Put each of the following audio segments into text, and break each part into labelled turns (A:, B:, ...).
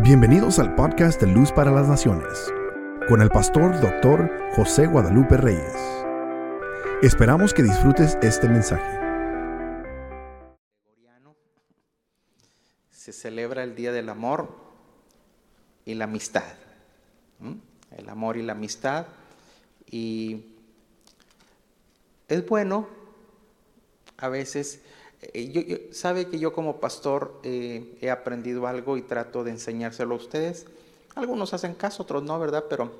A: Bienvenidos al podcast de Luz para las Naciones, con el pastor doctor José Guadalupe Reyes. Esperamos que disfrutes este mensaje.
B: Se celebra el Día del Amor y la Amistad. El amor y la amistad. Y es bueno a veces eh, sabe que yo como pastor eh, he aprendido algo y trato de enseñárselo a ustedes. Algunos hacen caso, otros no, ¿verdad? Pero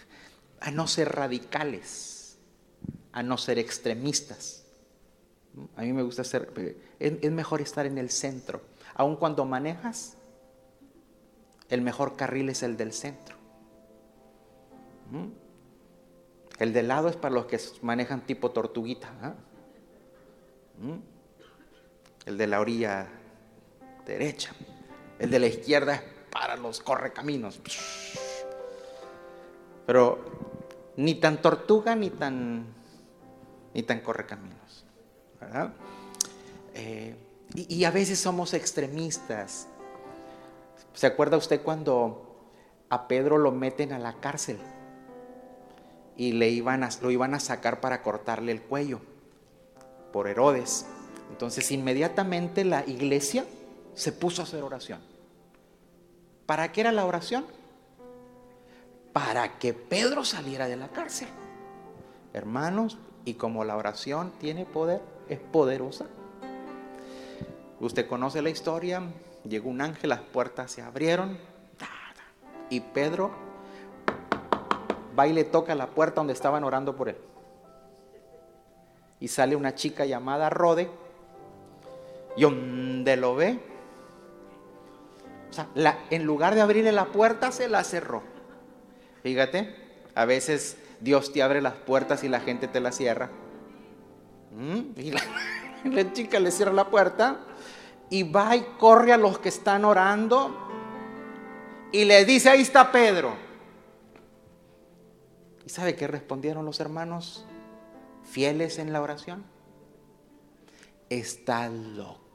B: a no ser radicales, a no ser extremistas. A mí me gusta ser, eh, es, mejor estar en el centro. Aun cuando manejas, el mejor carril es el del centro. ¿Mm? El de lado es para los que manejan tipo tortuguita. ¿Mm? El de la orilla derecha. El de la izquierda es para los correcaminos. Pero ni tan tortuga ni tan, ni tan correcaminos. ¿verdad? Eh, y, a veces somos extremistas. ¿Se acuerda usted cuando a Pedro lo meten a la cárcel y le iban a, lo iban a sacar para cortarle el cuello por Herodes? Entonces inmediatamente la iglesia se puso a hacer oración. ¿Para qué era la oración? Para que Pedro saliera de la cárcel. Hermanos, y como la oración tiene poder, es poderosa. Usted conoce la historia, llegó un ángel, las puertas se abrieron y Pedro va y le toca la puerta donde estaban orando por él. Y sale una chica llamada Rode y donde lo ve, o sea, en lugar de abrirle la puerta, se la cerró. Fíjate, a veces Dios te abre las puertas y la gente te la cierra. ¿Mm? Y la, chica le cierra la puerta y va y corre a los que están orando y le dice, ahí está Pedro. ¿Y sabe qué respondieron los hermanos fieles en la oración? Está loco.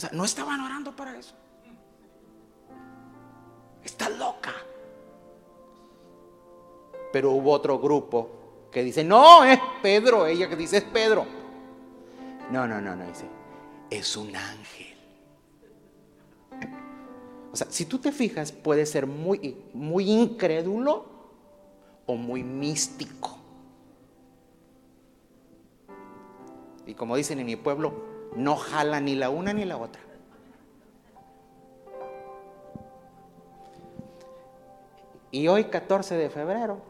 B: Sea, no estaban orando para eso. Está loca. Pero hubo otro grupo que dice, no, es Pedro. Ella que dice, es Pedro. No, no, no, no, dice, es un ángel. O sea, si tú te fijas, puede ser muy, muy incrédulo o muy místico. Y como dicen en mi pueblo, no jala ni la una ni la otra. Y hoy 14 de febrero,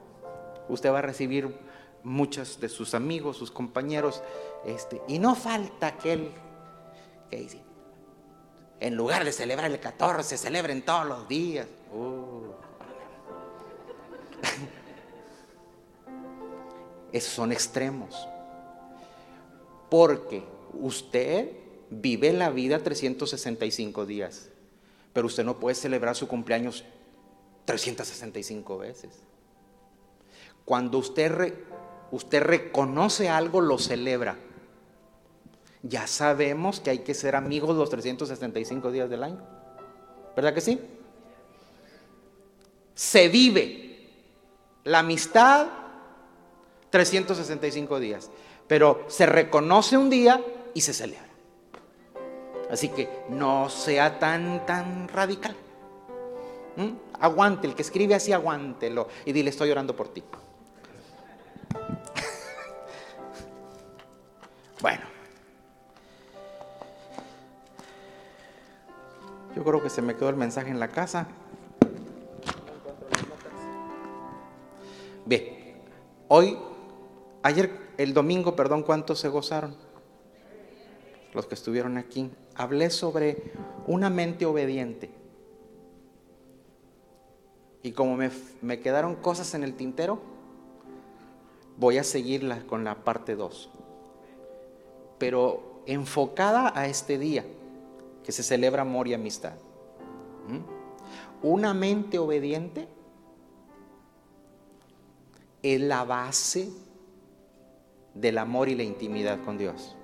B: usted va a recibir muchos de sus amigos, sus compañeros, este, y no falta aquel que dice, en lugar de celebrar el 14, celebren todos los días. Uh. Esos son extremos. Porque usted vive la vida 365 días, pero usted no puede celebrar su cumpleaños 365 veces. Cuando usted, usted reconoce algo, lo celebra. Ya sabemos que hay que ser amigos los 365 días del año. ¿Verdad que sí? Se vive la amistad 365 días, pero se reconoce un día y se celebra. Así que no sea tan, tan radical. ¿Mm? Aguante, el que escribe así, aguántelo y dile, estoy orando por ti. bueno. Yo creo que se me quedó el mensaje en la casa. Bien, hoy, ayer, el domingo, perdón, ¿cuántos se gozaron? Los que estuvieron aquí, hablé sobre una mente obediente. Y como me, quedaron cosas en el tintero, voy a seguirla con la parte 2. Pero enfocada a este día, que se celebra amor y amistad. Una mente obediente es la base del amor y la intimidad con Dios.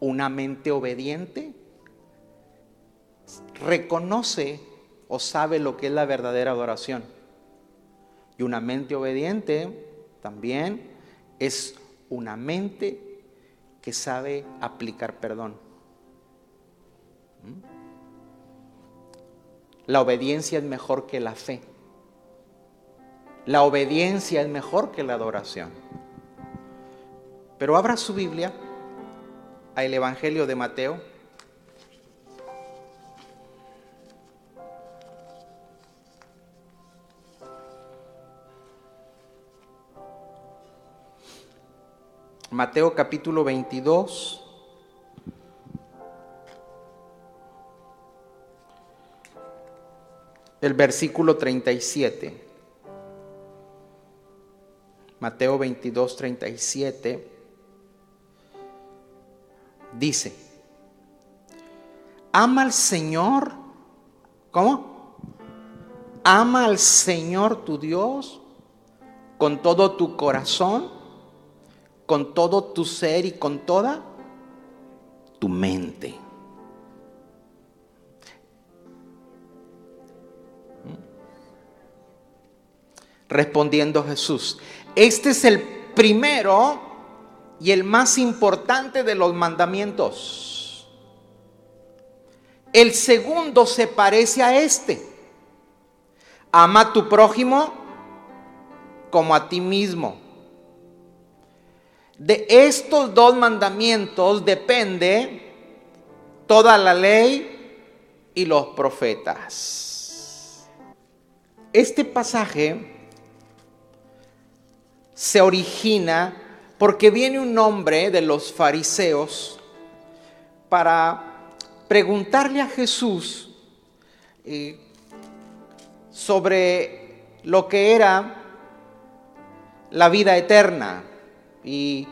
B: Una mente obediente reconoce o sabe lo que es la verdadera adoración. Y una mente obediente también es una mente que sabe aplicar perdón. ¿Mm? La obediencia es mejor que la fe. La obediencia es mejor que la adoración. Pero abra su Biblia al Evangelio de Mateo. Mateo capítulo 22. El versículo 37. Mateo 22, 37, dice, ama al Señor, ¿cómo? Ama al Señor tu Dios con todo tu corazón, con todo tu ser y con toda tu mente. Respondiendo Jesús, este es el primero y el más importante de los mandamientos. El segundo se parece a este. Ama a tu prójimo como a ti mismo. De estos dos mandamientos depende toda la ley y los profetas. Este pasaje se origina porque viene un hombre de los fariseos para preguntarle a Jesús eh, sobre lo que era la vida eterna. Y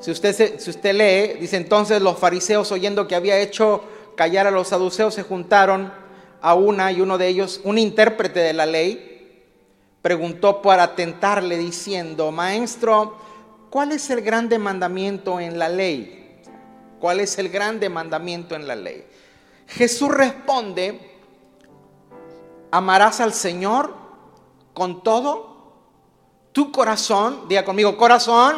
B: si usted, si usted lee, dice entonces los fariseos oyendo que había hecho callar a los saduceos se juntaron a una y uno de ellos, un intérprete de la ley, preguntó para tentarle diciendo, Maestro, ¿cuál es el grande mandamiento en la ley? ¿Cuál es el grande mandamiento en la ley? Jesús responde, amarás al Señor con todo tu corazón, diga conmigo, corazón,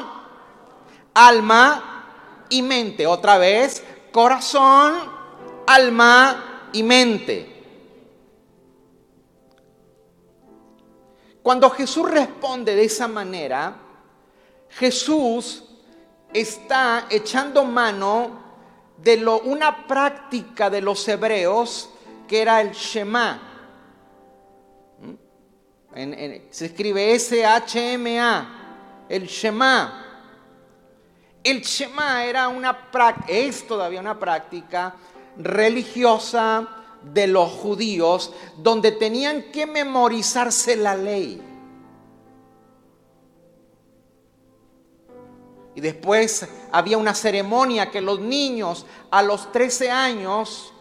B: alma y mente. Otra vez, corazón, alma y mente. Cuando Jesús responde de esa manera, Jesús está echando mano de una práctica de los hebreos que era el Shema. ¿Mm? se escribe S-H-M-A, el Shema. El Shema era una es todavía una práctica religiosa de los judíos donde tenían que memorizarse la ley. Y después había una ceremonia que los niños a los 13 años,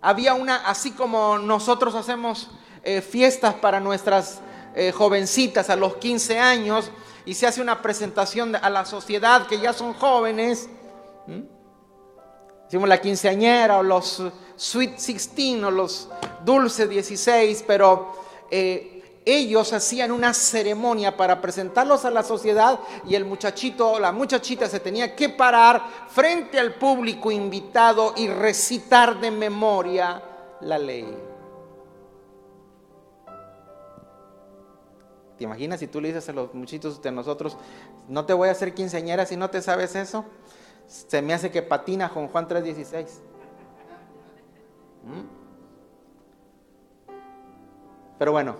B: había una, así como nosotros hacemos eh, fiestas para nuestras eh, jovencitas a los 15 años y se hace una presentación a la sociedad que ya son jóvenes. Hicimos la quinceañera o los Sweet 16 o los Dulce 16, pero eh, ellos hacían una ceremonia para presentarlos a la sociedad y el muchachito o la muchachita se tenía que parar frente al público invitado y recitar de memoria la ley. ¿Te imaginas si tú le dices a los muchachitos de nosotros, no te voy a hacer quinceañera si no te sabes eso? Se me hace que patina con Juan 3:16. ¿Mm? Pero bueno,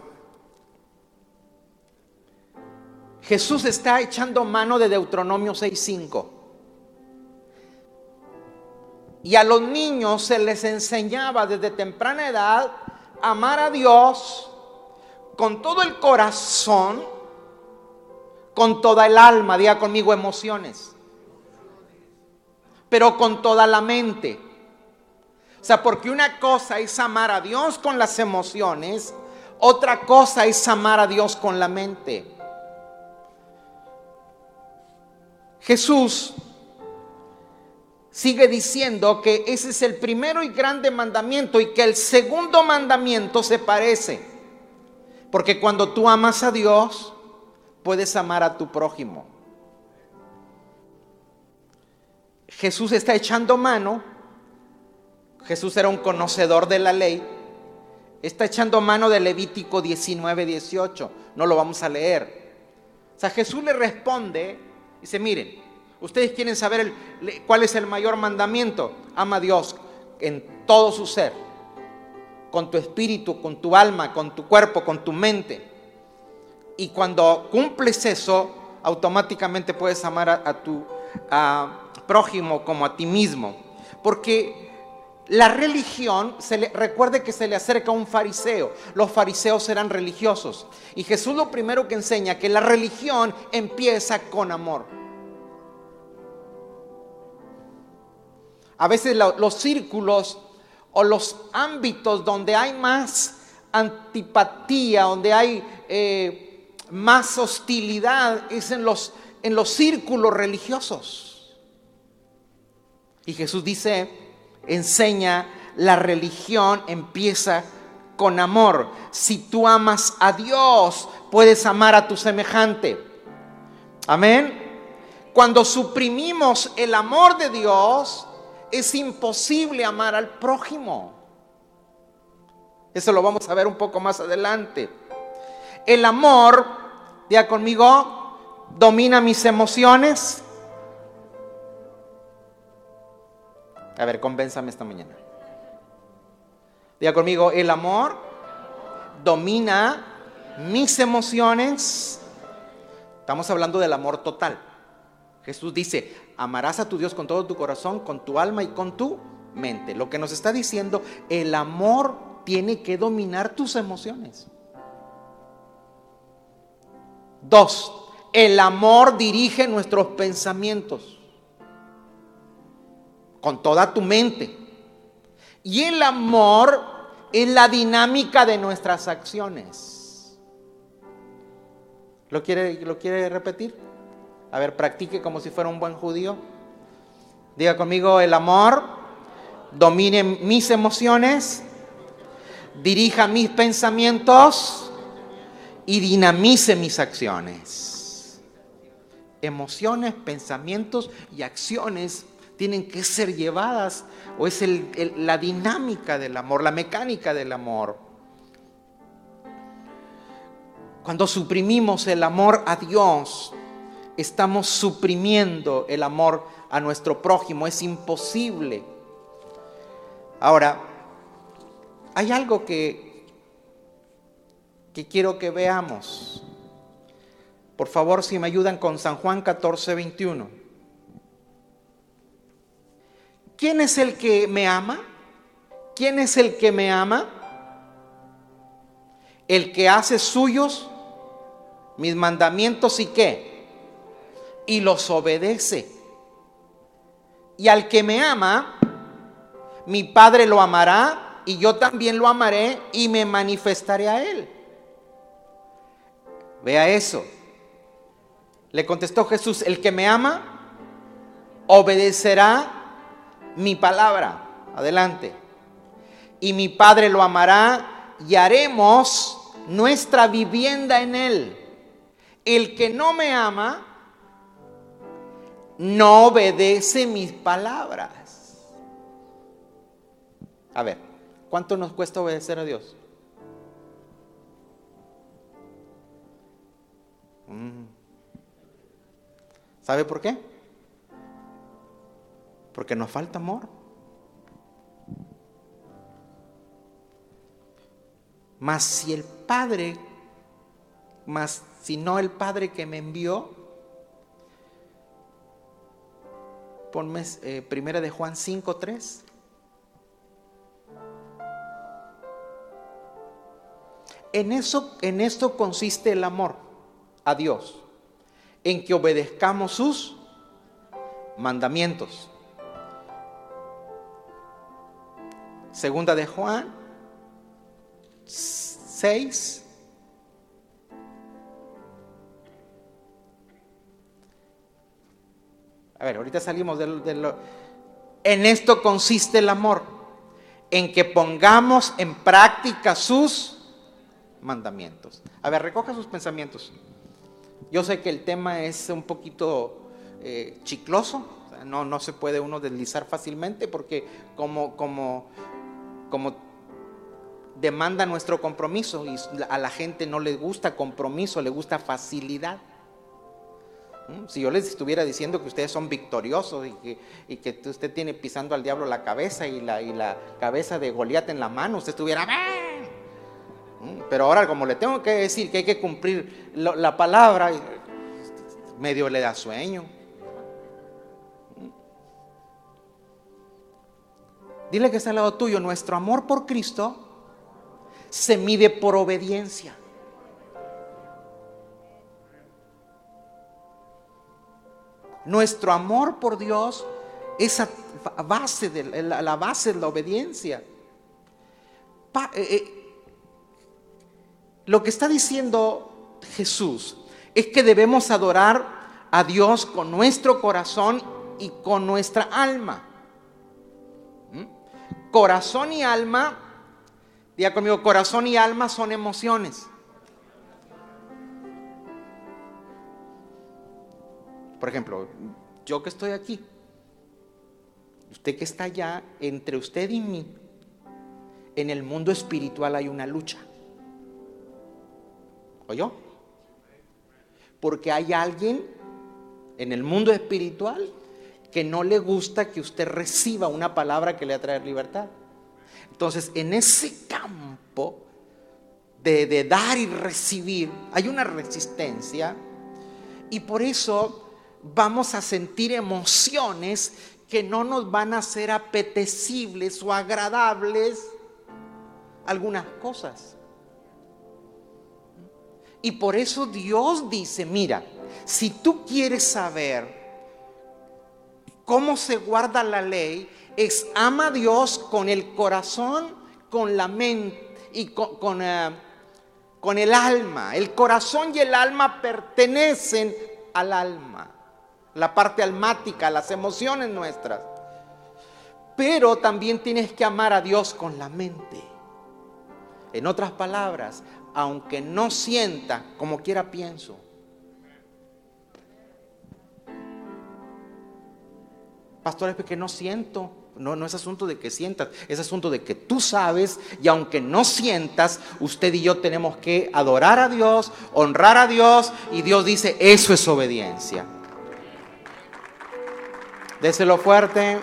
B: Jesús está echando mano de Deuteronomio 6:5. Y a los niños se les enseñaba desde temprana edad amar a Dios con todo el corazón, con toda el alma, diga conmigo emociones pero con toda la mente. O sea, porque una cosa es amar a Dios con las emociones, otra cosa es amar a Dios con la mente. Jesús sigue diciendo que ese es el primero y grande mandamiento y que el segundo mandamiento se parece. Porque cuando tú amas a Dios, puedes amar a tu prójimo. Jesús está echando mano. Jesús era un conocedor de la ley. Está echando mano de Levítico 19, 18. No lo vamos a leer. O sea, Jesús le responde, dice, miren, ustedes quieren saber cuál es el mayor mandamiento. Ama a Dios en todo su ser, con tu espíritu, con tu alma, con tu cuerpo, con tu mente. Y cuando cumples eso, automáticamente puedes amar a, tu prójimo como a ti mismo. Porque la religión, se le, recuerde que se le acerca a un fariseo. Los fariseos eran religiosos. Y Jesús lo primero que enseña, que la religión empieza con amor. A veces los círculos o los ámbitos donde hay más antipatía, donde hay eh, más hostilidad, es en los, en los círculos religiosos. Y Jesús dice, enseña la religión empieza con amor. Si tú amas a Dios, puedes amar a tu semejante. Amén. Cuando suprimimos el amor de Dios, es imposible amar al prójimo. Eso lo vamos a ver un poco más adelante. El amor, ya conmigo, domina mis emociones, A ver, convénzame esta mañana. Diga conmigo, el amor domina mis emociones. Estamos hablando del amor total. Jesús dice, amarás a tu Dios con todo tu corazón, con tu alma y con tu mente. Lo que nos está diciendo, el amor tiene que dominar tus emociones. Dos, el amor dirige nuestros pensamientos con toda tu mente. Y el amor es la dinámica de nuestras acciones. ¿Lo quiere, ¿Lo quiere repetir? A ver, practique como si fuera un buen judío. Diga conmigo, el amor domine mis emociones, dirija mis pensamientos y dinamice mis acciones. Emociones, pensamientos y acciones tienen que ser llevadas, o es la dinámica del amor, la mecánica del amor. Cuando suprimimos el amor a Dios, estamos suprimiendo el amor a nuestro prójimo, es imposible. Ahora, hay algo que, que quiero que veamos. Por favor, si me ayudan con San Juan 14, 21. ¿Quién es el que me ama? ¿Quién es el que me ama? El que hace suyos mis mandamientos y qué? Y los obedece. Y al que me ama, mi Padre lo amará y yo también lo amaré y me manifestaré a él. Vea eso. Le contestó Jesús, el que me ama, obedecerá mi palabra. Adelante. Y mi Padre lo amará y haremos nuestra vivienda en él. El que no me ama, no obedece mis palabras. A ver, ¿cuánto nos cuesta obedecer a Dios? Mm. ¿Sabe por qué? Porque nos falta amor. Mas si el Padre, mas si no el Padre que me envió, ponme eh, primera de Juan 5.3. En eso, en esto consiste el amor a Dios, en que obedezcamos sus mandamientos. Segunda de Juan 6. A ver, ahorita salimos de, En esto consiste el amor, en que pongamos en práctica sus mandamientos. A ver, recoja sus pensamientos. Yo sé que el tema es un poquito eh, chicloso, no, no se puede uno deslizar fácilmente porque como, como, como demanda nuestro compromiso y a la gente no le gusta compromiso, le gusta facilidad. ¿Mm? Si yo les estuviera diciendo que ustedes son victoriosos y que, usted tiene pisando al diablo la cabeza y la, cabeza de Goliat en la mano, usted estuviera... ¿Mm? Pero ahora como le tengo que decir que hay que cumplir la palabra, medio le da sueño. Dile que está al lado tuyo, nuestro amor por Cristo se mide por obediencia. Nuestro amor por Dios es base de, la base de la obediencia. Eh, eh, lo que está diciendo Jesús es que debemos adorar a Dios con nuestro corazón y con nuestra alma. Corazón y alma Diga conmigo, corazón y alma son emociones. Por ejemplo, yo que estoy aquí, usted que está allá, entre usted y mí, en el mundo espiritual hay una lucha. ¿Oyó? Porque hay alguien en el mundo espiritual que no le gusta que usted reciba una palabra que le va a traer libertad. Entonces, en ese campo de, dar y recibir hay una resistencia y por eso vamos a sentir emociones que no nos van a ser apetecibles o agradables algunas cosas. Y por eso Dios dice, mira, si tú quieres saber cómo se guarda la ley, es ama a Dios con el corazón, con la mente y con, eh, con, el alma. El corazón y el alma pertenecen al alma, la parte almática, las emociones nuestras. Pero también tienes que amar a Dios con la mente. En otras palabras, aunque no sienta como quiera pienso. Pastores, porque no siento. No, no es asunto de que sientas, es asunto de que tú sabes y aunque no sientas, usted y yo tenemos que adorar a Dios, honrar a Dios y Dios dice, eso es obediencia. Déselo fuerte.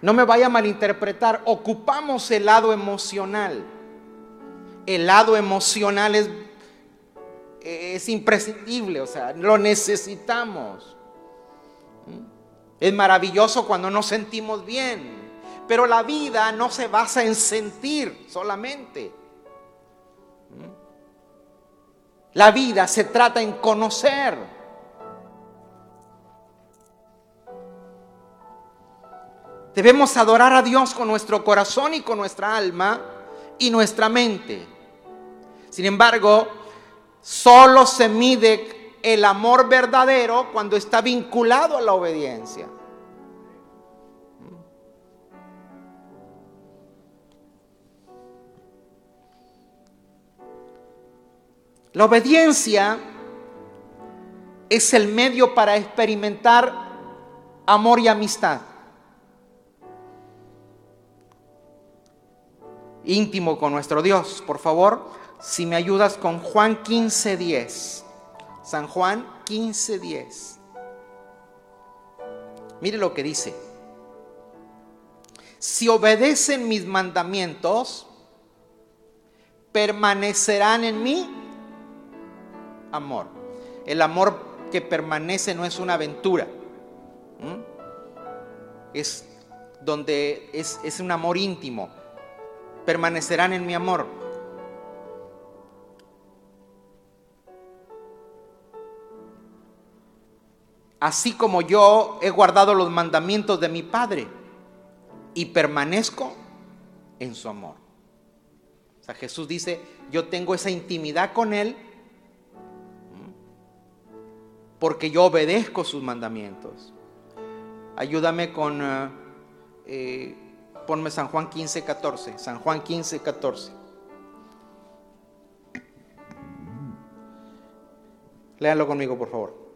B: No me vaya a malinterpretar, ocupamos el lado emocional. El lado emocional es, es imprescindible, o sea, lo necesitamos. Es maravilloso cuando nos sentimos bien, pero la vida no se basa en sentir solamente. La vida se trata en conocer. Debemos adorar a Dios con nuestro corazón y con nuestra alma y nuestra mente. Sin embargo, solo se mide el amor verdadero cuando está vinculado a la obediencia. La obediencia es el medio para experimentar amor y amistad. Íntimo con nuestro Dios. Por favor, si me ayudas con Juan 15, 10. San Juan 15:10. Mire lo que dice. Si obedecen mis mandamientos, permanecerán en mí amor. El amor que permanece no es una aventura. Es donde es, es un amor íntimo. Permanecerán en mi amor. Así como yo he guardado los mandamientos de mi Padre y permanezco en su amor. O sea, Jesús dice, yo tengo esa intimidad con Él porque yo obedezco sus mandamientos. Ayúdame con, eh, eh, ponme San Juan 15, 14. San Juan 15, 14. Léanlo conmigo, por favor.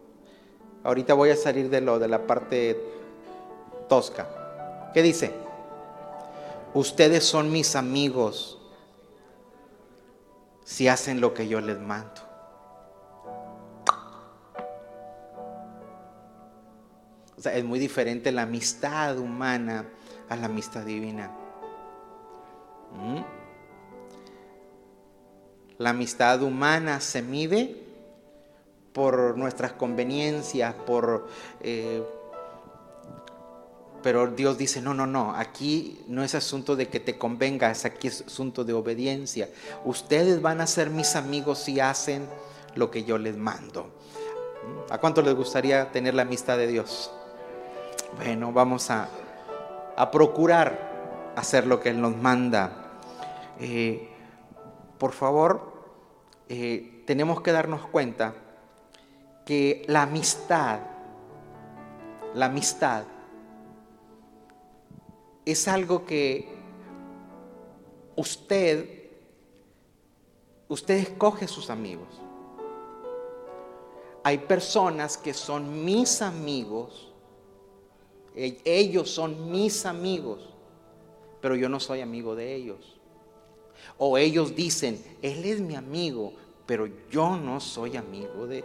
B: Ahorita voy a salir de lo de la parte tosca. ¿Qué dice? Ustedes son mis amigos si hacen lo que yo les mando. O sea, es muy diferente la amistad humana a la amistad divina. ¿Mm? La amistad humana se mide por nuestras conveniencias, por... Eh, pero Dios dice, no, no, no, aquí no es asunto de que te convengas, aquí asunto de obediencia. Ustedes van a ser mis amigos si hacen lo que yo les mando. ¿A cuánto les gustaría tener la amistad de Dios? Bueno, vamos a, procurar hacer lo que Él nos manda. Eh, por favor, eh, tenemos que darnos cuenta que la amistad, la amistad, es algo que usted, usted escoge sus amigos. Hay personas que son mis amigos, e, ellos son mis amigos, pero yo no soy amigo de ellos. O ellos dicen, él es mi amigo, pero yo no soy amigo de.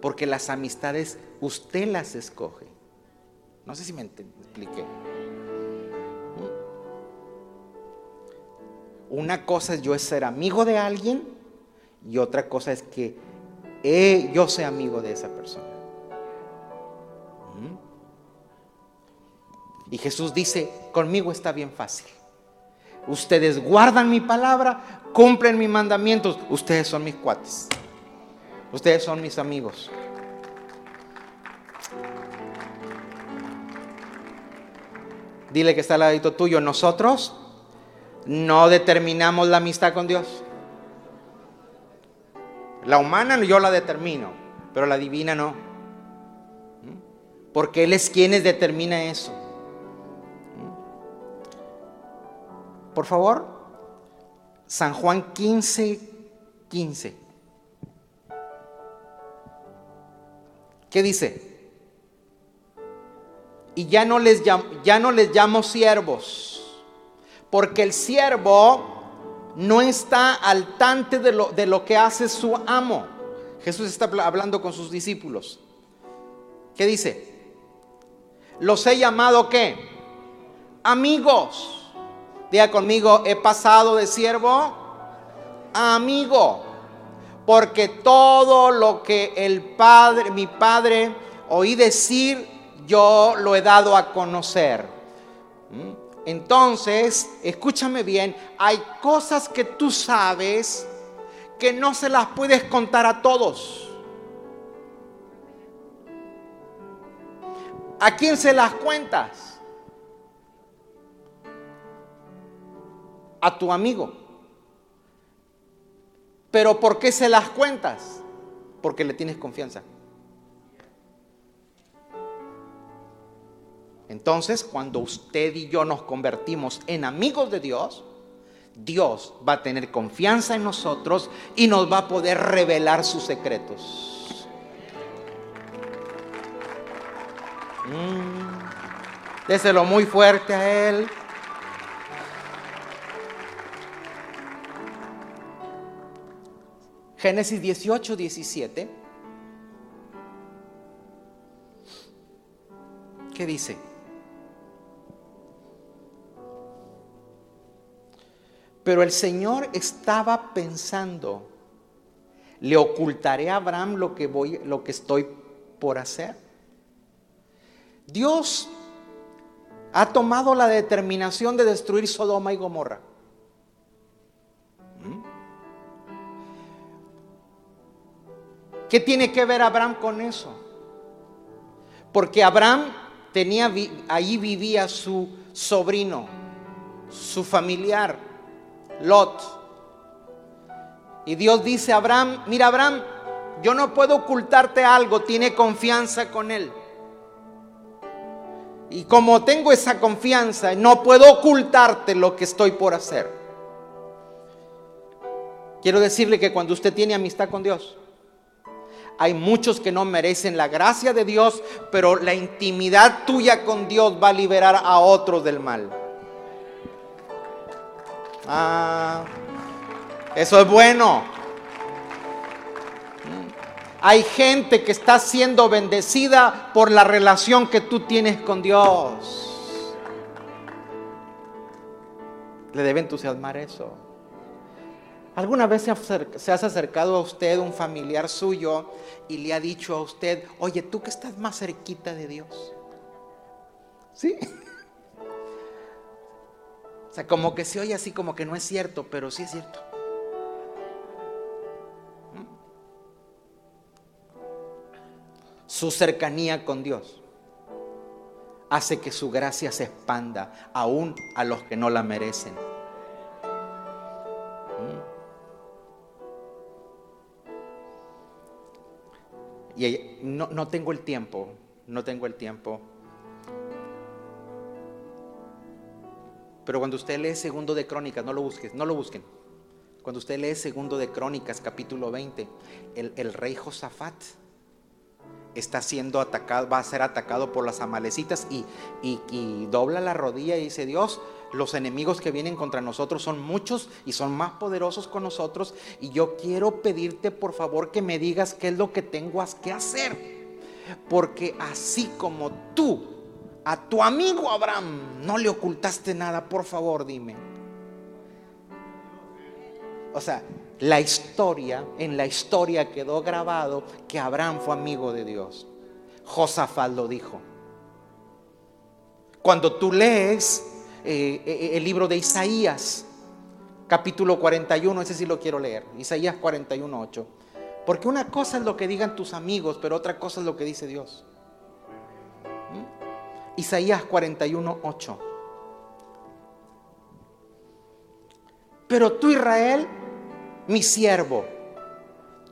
B: Porque las amistades usted las escoge. No sé si me expliqué. Una cosa es yo ser amigo de alguien y otra cosa es que yo sea amigo de esa persona. ¿Mm? Y Jesús dice, conmigo está bien fácil. Ustedes guardan mi palabra, cumplen mis mandamientos, ustedes son mis cuates. Ustedes son mis amigos. Dile que está al ladito tuyo. Nosotros no determinamos la amistad con Dios. La humana yo la determino, pero la divina no. Porque Él es quien determina eso. Por favor, San Juan 15, 15. ¿Qué dice? Y ya no les llamo, ya no les llamo siervos porque el siervo no está al tante de lo, de lo que hace su amo. Jesús está hablando con sus discípulos. ¿Qué dice? Los he llamado qué? Amigos. Diga conmigo, he pasado de siervo a amigo. Porque todo lo que el Padre, mi Padre, oí decir, yo lo he dado a conocer. ¿Mm? Entonces, escúchame bien, hay cosas que tú sabes que no se las puedes contar a todos. ¿A quién se las cuentas? A tu amigo. Pero ¿por qué se las cuentas? Porque le tienes confianza. Entonces, cuando usted y yo nos convertimos en amigos de Dios, Dios va a tener confianza en nosotros y nos va a poder revelar sus secretos. Mm, déselo muy fuerte a Él. Génesis 18, 17. ¿Qué dice? Pero el Señor estaba pensando, ¿le ocultaré a Abraham lo que, voy, lo que estoy por hacer? Dios ha tomado la determinación de destruir Sodoma y Gomorra. ¿Qué tiene que ver Abraham con eso? Porque Abraham tenía, ahí vivía su sobrino, su familiar. Lot. Y Dios dice a Abraham, mira Abraham, yo no puedo ocultarte algo, tiene confianza con Él. Y como tengo esa confianza, no puedo ocultarte lo que estoy por hacer. Quiero decirle que cuando usted tiene amistad con Dios, hay muchos que no merecen la gracia de Dios, pero la intimidad tuya con Dios va a liberar a otros del mal. Ah, eso es bueno. Hay gente que está siendo bendecida por la relación que tú tienes con Dios. Le debe entusiasmar eso. ¿Alguna vez se, ha acercado a usted un familiar suyo y le ha dicho a usted, oye, tú que estás más cerquita de Dios? ¿Sí? O sea, como que se oye así, como que no es cierto, pero sí es cierto. Su cercanía con Dios hace que su gracia se expanda aún a los que no la merecen. Y no, no tengo el tiempo, no tengo el tiempo Pero cuando usted lee segundo de Crónicas, no lo busques, no lo busquen. Cuando usted lee segundo de Crónicas, capítulo 20, el, rey Josafat está siendo atacado, va a ser atacado por las amalecitas y, y, dobla la rodilla y dice, Dios, los enemigos que vienen contra nosotros son muchos y son más poderosos con nosotros y yo quiero pedirte por favor que me digas qué es lo que tengo que hacer. Porque así como tú a tu amigo Abraham no le ocultaste nada, por favor dime. O sea, la historia, en la historia quedó grabado que Abraham fue amigo de Dios. Josafat lo dijo. Cuando tú lees eh, eh, el libro de Isaías, capítulo 41, ese sí lo quiero leer, Isaías 41, 8. Porque una cosa es lo que digan tus amigos, pero otra cosa es lo que dice Dios. Isaías 41, 8. Pero tú Israel, mi siervo,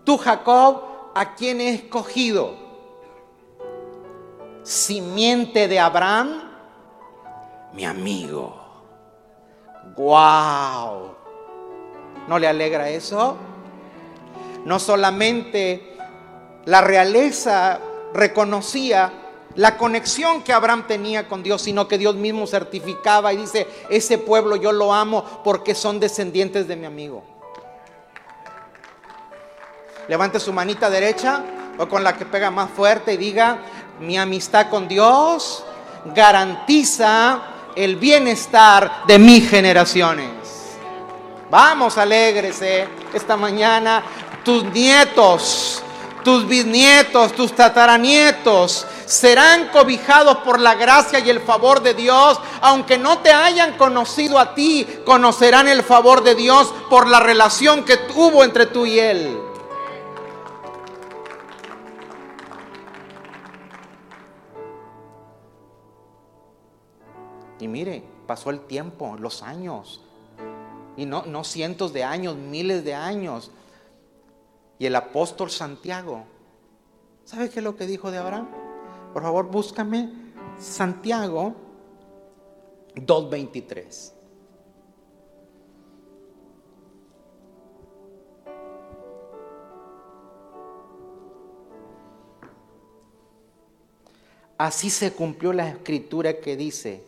B: tú Jacob, a quien he escogido, simiente de Abraham, mi amigo. ¡Wow! ¿No le alegra eso? No solamente la realeza reconocía la conexión que Abraham tenía con Dios, sino que Dios mismo certificaba y dice, ese pueblo yo lo amo porque son descendientes de mi amigo. Levante su manita derecha o con la que pega más fuerte y diga, mi amistad con Dios garantiza el bienestar de mis generaciones. Vamos, alégrese esta mañana. Tus nietos, tus bisnietos, tus tataranietos serán cobijados por la gracia y el favor de Dios. Aunque no te hayan conocido a ti, conocerán el favor de Dios por la relación que hubo entre tú y Él. Y mire, pasó el tiempo, los años. Y no, no cientos de años, miles de años. Y el apóstol Santiago, ¿sabe qué es lo que dijo de Abraham? Por favor, búscame Santiago 2.23. Así se cumplió la escritura que dice,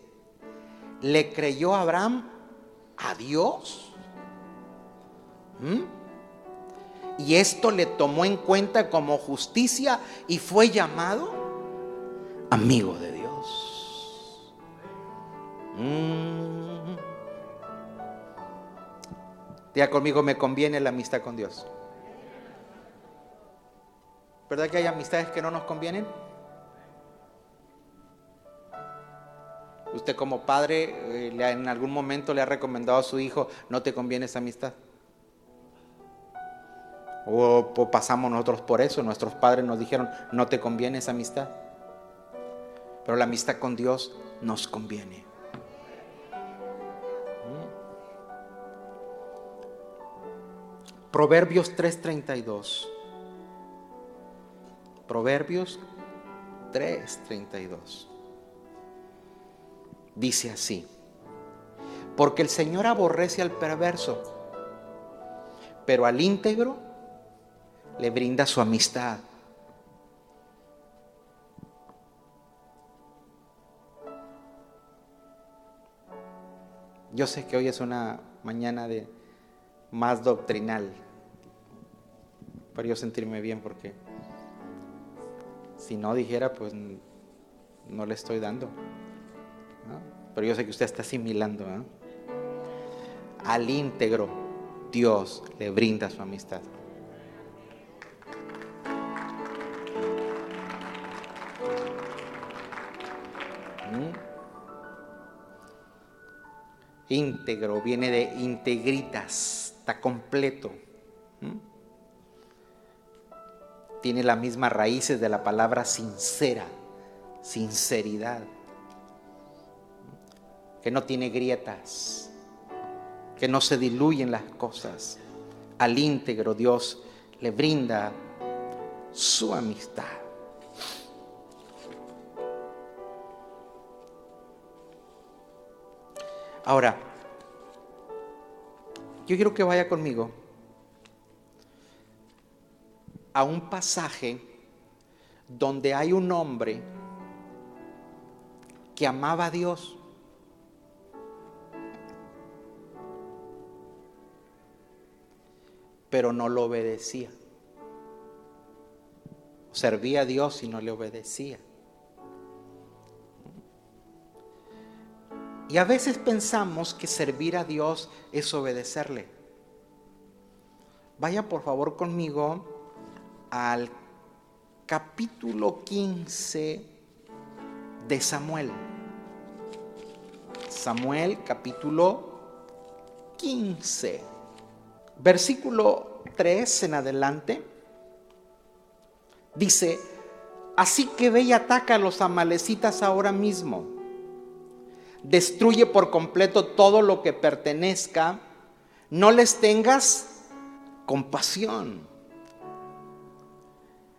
B: ¿le creyó Abraham a Dios? ¿Mm? Y esto le tomó en cuenta como justicia y fue llamado amigo de Dios. Mm. Diga conmigo, me conviene la amistad con Dios. ¿Verdad que hay amistades que no nos convienen? Usted como padre eh, en algún momento le ha recomendado a su hijo, no te conviene esa amistad. O, o pasamos nosotros por eso, nuestros padres nos dijeron, no te conviene esa amistad pero la amistad con Dios nos conviene. Proverbios 3:32. Proverbios 3:32. Dice así, porque el Señor aborrece al perverso, pero al íntegro le brinda su amistad. Yo sé que hoy es una mañana de más doctrinal, para yo sentirme bien porque si no dijera, pues no le estoy dando. Pero yo sé que usted está asimilando. Al íntegro, Dios le brinda su amistad. ¿Mm? íntegro, viene de integritas, está completo. Tiene las mismas raíces de la palabra sincera, sinceridad, que no tiene grietas, que no se diluyen las cosas. Al íntegro Dios le brinda su amistad. Ahora, yo quiero que vaya conmigo a un pasaje donde hay un hombre que amaba a Dios. Pero no lo obedecía. Servía a Dios y no le obedecía. Y a veces pensamos que servir a Dios es obedecerle. Vaya por favor conmigo al capítulo 15 de Samuel. Samuel capítulo 15. Versículo 3 en adelante. Dice, así que ve y ataca a los amalecitas ahora mismo destruye por completo todo lo que pertenezca, no les tengas compasión.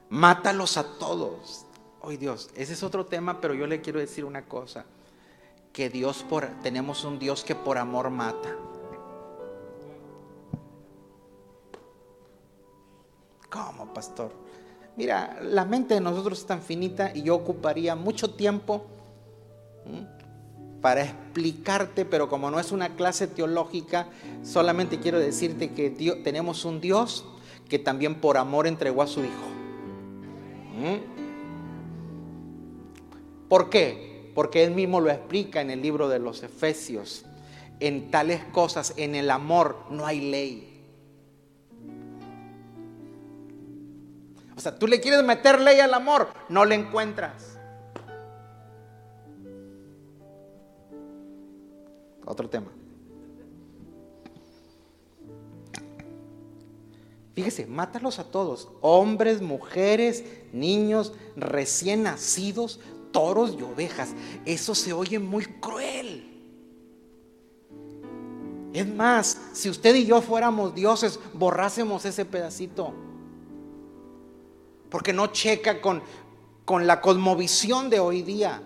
B: Mátalos a todos. Hoy Dios, ese es otro tema, pero yo le quiero decir una cosa, que Dios por tenemos un Dios que por amor mata. ¿Cómo, pastor? Mira, la mente de nosotros es tan finita y yo ocuparía mucho tiempo para explicarte, pero como no es una clase teológica, solamente quiero decirte que tenemos un Dios que también por amor entregó a su Hijo. ¿Por qué? Porque Él mismo lo explica en el libro de los Efesios. En tales cosas, en el amor, no hay ley. Tú le quieres meter ley al amor, no le encuentras. Otro tema. Fíjese, mátalos a todos, hombres, mujeres, niños, recién nacidos, toros y ovejas. Eso se oye muy cruel. Es más, si usted y yo fuéramos dioses, borrásemos ese pedacito. Porque no checa con, con la cosmovisión de hoy día.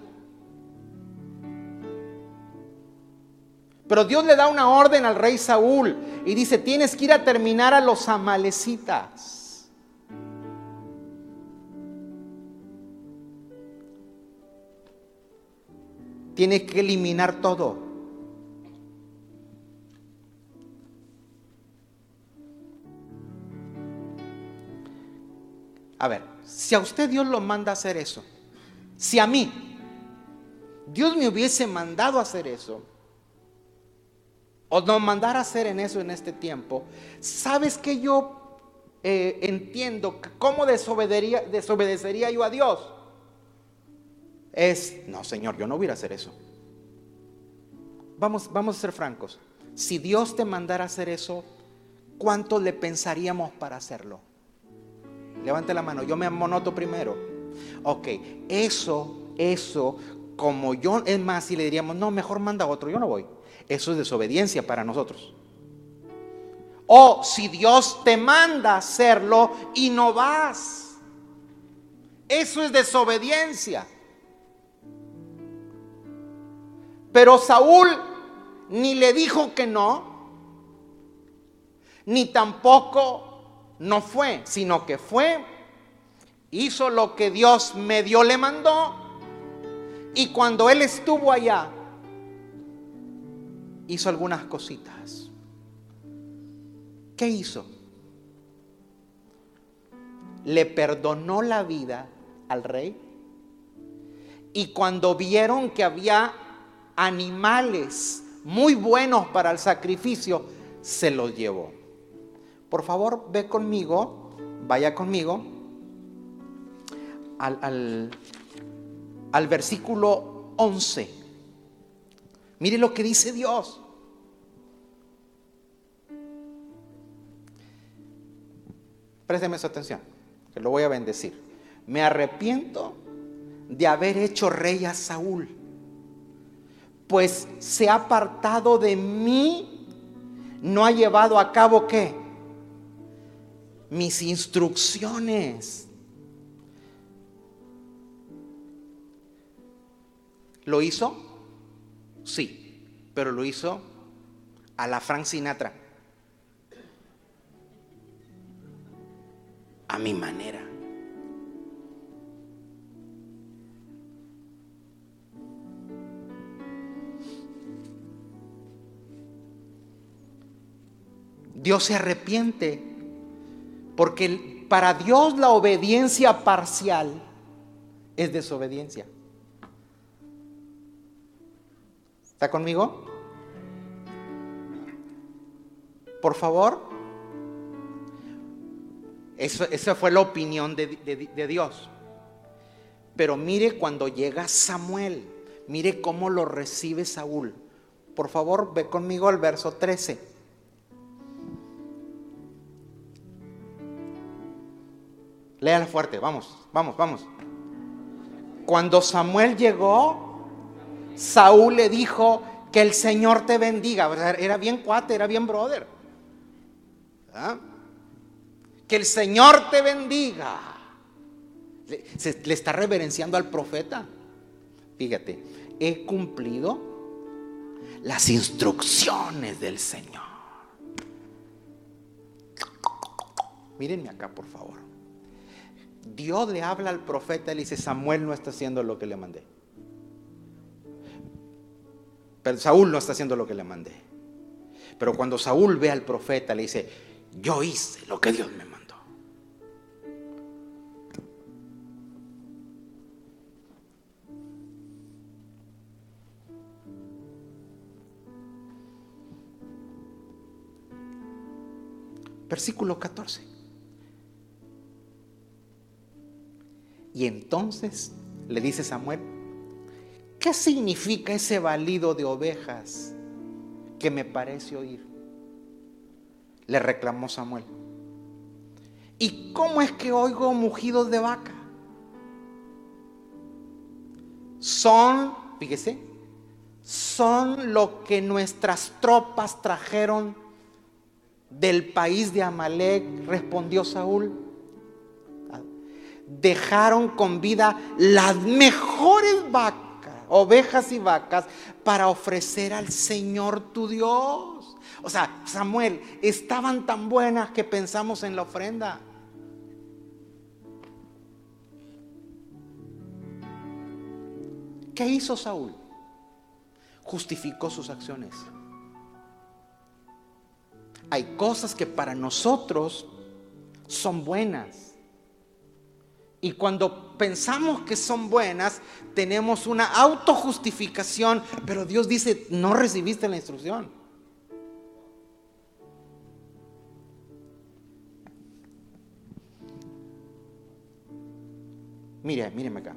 B: Pero Dios le da una orden al rey Saúl y dice, tienes que ir a terminar a los amalecitas. Tienes que eliminar todo. A ver, si a usted Dios lo manda a hacer eso, si a mí Dios me hubiese mandado a hacer eso, o nos mandara a hacer en eso en este tiempo, ¿sabes que yo eh, entiendo cómo desobedecería, desobedecería yo a Dios? Es, no Señor, yo no voy a hacer eso. Vamos, vamos a ser francos. Si Dios te mandara a hacer eso, ¿cuánto le pensaríamos para hacerlo? Levante la mano, yo me amonoto primero. Ok, eso, eso, como yo, es más, si le diríamos, no, mejor manda otro, yo no voy. Eso es desobediencia para nosotros. O si Dios te manda hacerlo y no vas. Eso es desobediencia. Pero Saúl ni le dijo que no, ni tampoco no fue, sino que fue, hizo lo que Dios medio le mandó, y cuando él estuvo allá, hizo algunas cositas. ¿Qué hizo? Le perdonó la vida al rey. Y cuando vieron que había animales muy buenos para el sacrificio, se los llevó. Por favor, ve conmigo, vaya conmigo al, al, versículo 11. Mire lo que dice Dios. Présteme su atención, que lo voy a bendecir. Me arrepiento de haber hecho rey a Saúl pues se ha apartado de mí, no ha llevado a cabo qué? Mis instrucciones. ¿Lo hizo? Sí, pero lo hizo a la Frank Sinatra. A mi manera. Dios se arrepiente. Porque para Dios la obediencia parcial es desobediencia. ¿Está conmigo? Por favor. Eso, esa fue la opinión de, de Dios. Pero mire cuando llega Samuel, mire cómo lo recibe Saúl. Por favor, ve conmigo al verso 13. Léala fuerte, vamos, vamos, vamos. Cuando Samuel llegó, Saúl le dijo que el Señor te bendiga. Era bien cuate, era bien brother. Que el Señor te bendiga. Le, le está reverenciando al profeta. Fíjate, he cumplido las instrucciones del Señor. Mírenme acá, por favor. Dios le habla al profeta y le dice, Samuel no está haciendo lo que le mandé. Pero Saúl no está haciendo lo que le mandé. Pero cuando Saúl ve al profeta, le dice, yo hice lo que Dios me mandó. Versículo 14. Y entonces le dice Samuel, ¿qué significa ese balido de ovejas que me parece oír? Le reclamó Samuel. ¿Y cómo es que oigo mugidos de vaca? Son, fíjese, son lo que nuestras tropas trajeron del país de Amalek, respondió Saúl dejaron con vida las mejores vacas, ovejas y vacas, para ofrecer al Señor tu Dios. O sea, Samuel, estaban tan buenas que pensamos en la ofrenda. ¿Qué hizo Saúl? Justificó sus acciones. Hay cosas que para nosotros son buenas y cuando pensamos que son buenas, tenemos una autojustificación, pero Dios dice, no recibiste la instrucción. Mire, míreme acá.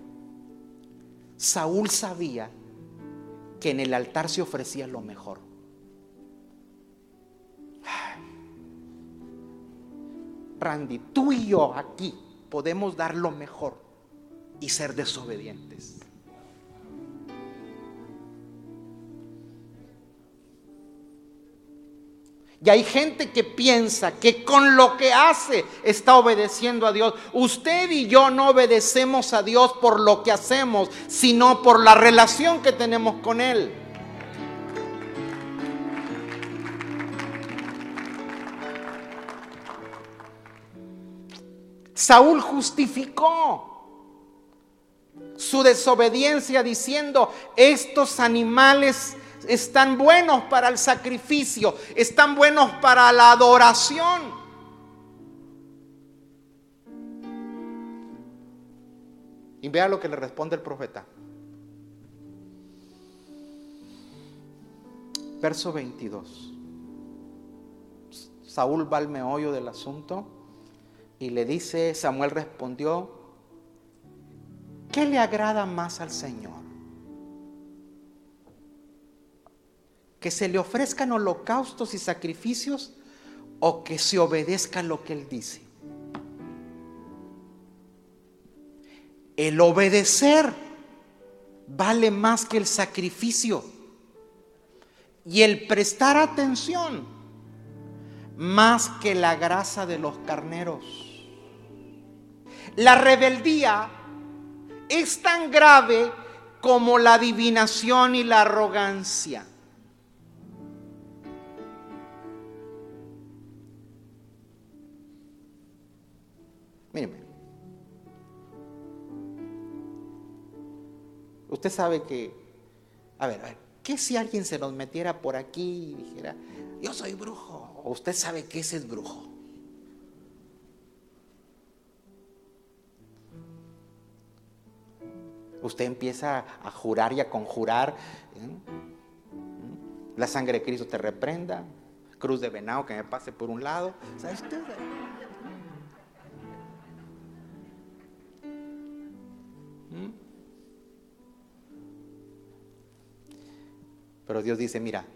B: Saúl sabía que en el altar se ofrecía lo mejor. Randy, tú y yo aquí podemos dar lo mejor y ser desobedientes. Y hay gente que piensa que con lo que hace está obedeciendo a Dios. Usted y yo no obedecemos a Dios por lo que hacemos, sino por la relación que tenemos con Él. Saúl justificó su desobediencia diciendo, estos animales están buenos para el sacrificio, están buenos para la adoración. Y vea lo que le responde el profeta. Verso 22. Saúl va al meollo del asunto y le dice, Samuel respondió, ¿qué le agrada más al Señor? que se le ofrezcan holocaustos y sacrificios o que se obedezca lo que Él dice. El obedecer vale más que el sacrificio y el prestar atención más que la grasa de los carneros. La rebeldía es tan grave como la adivinación y la arrogancia. Usted sabe que, a ver, ¿qué si alguien se nos metiera por aquí y dijera, yo soy brujo? ¿O usted sabe que ese es brujo? Usted empieza a jurar y a conjurar. ¿eh? La sangre de Cristo te reprenda. Cruz de venado que me pase por un lado. ¿Sabe usted? Pero Dios dice, mira,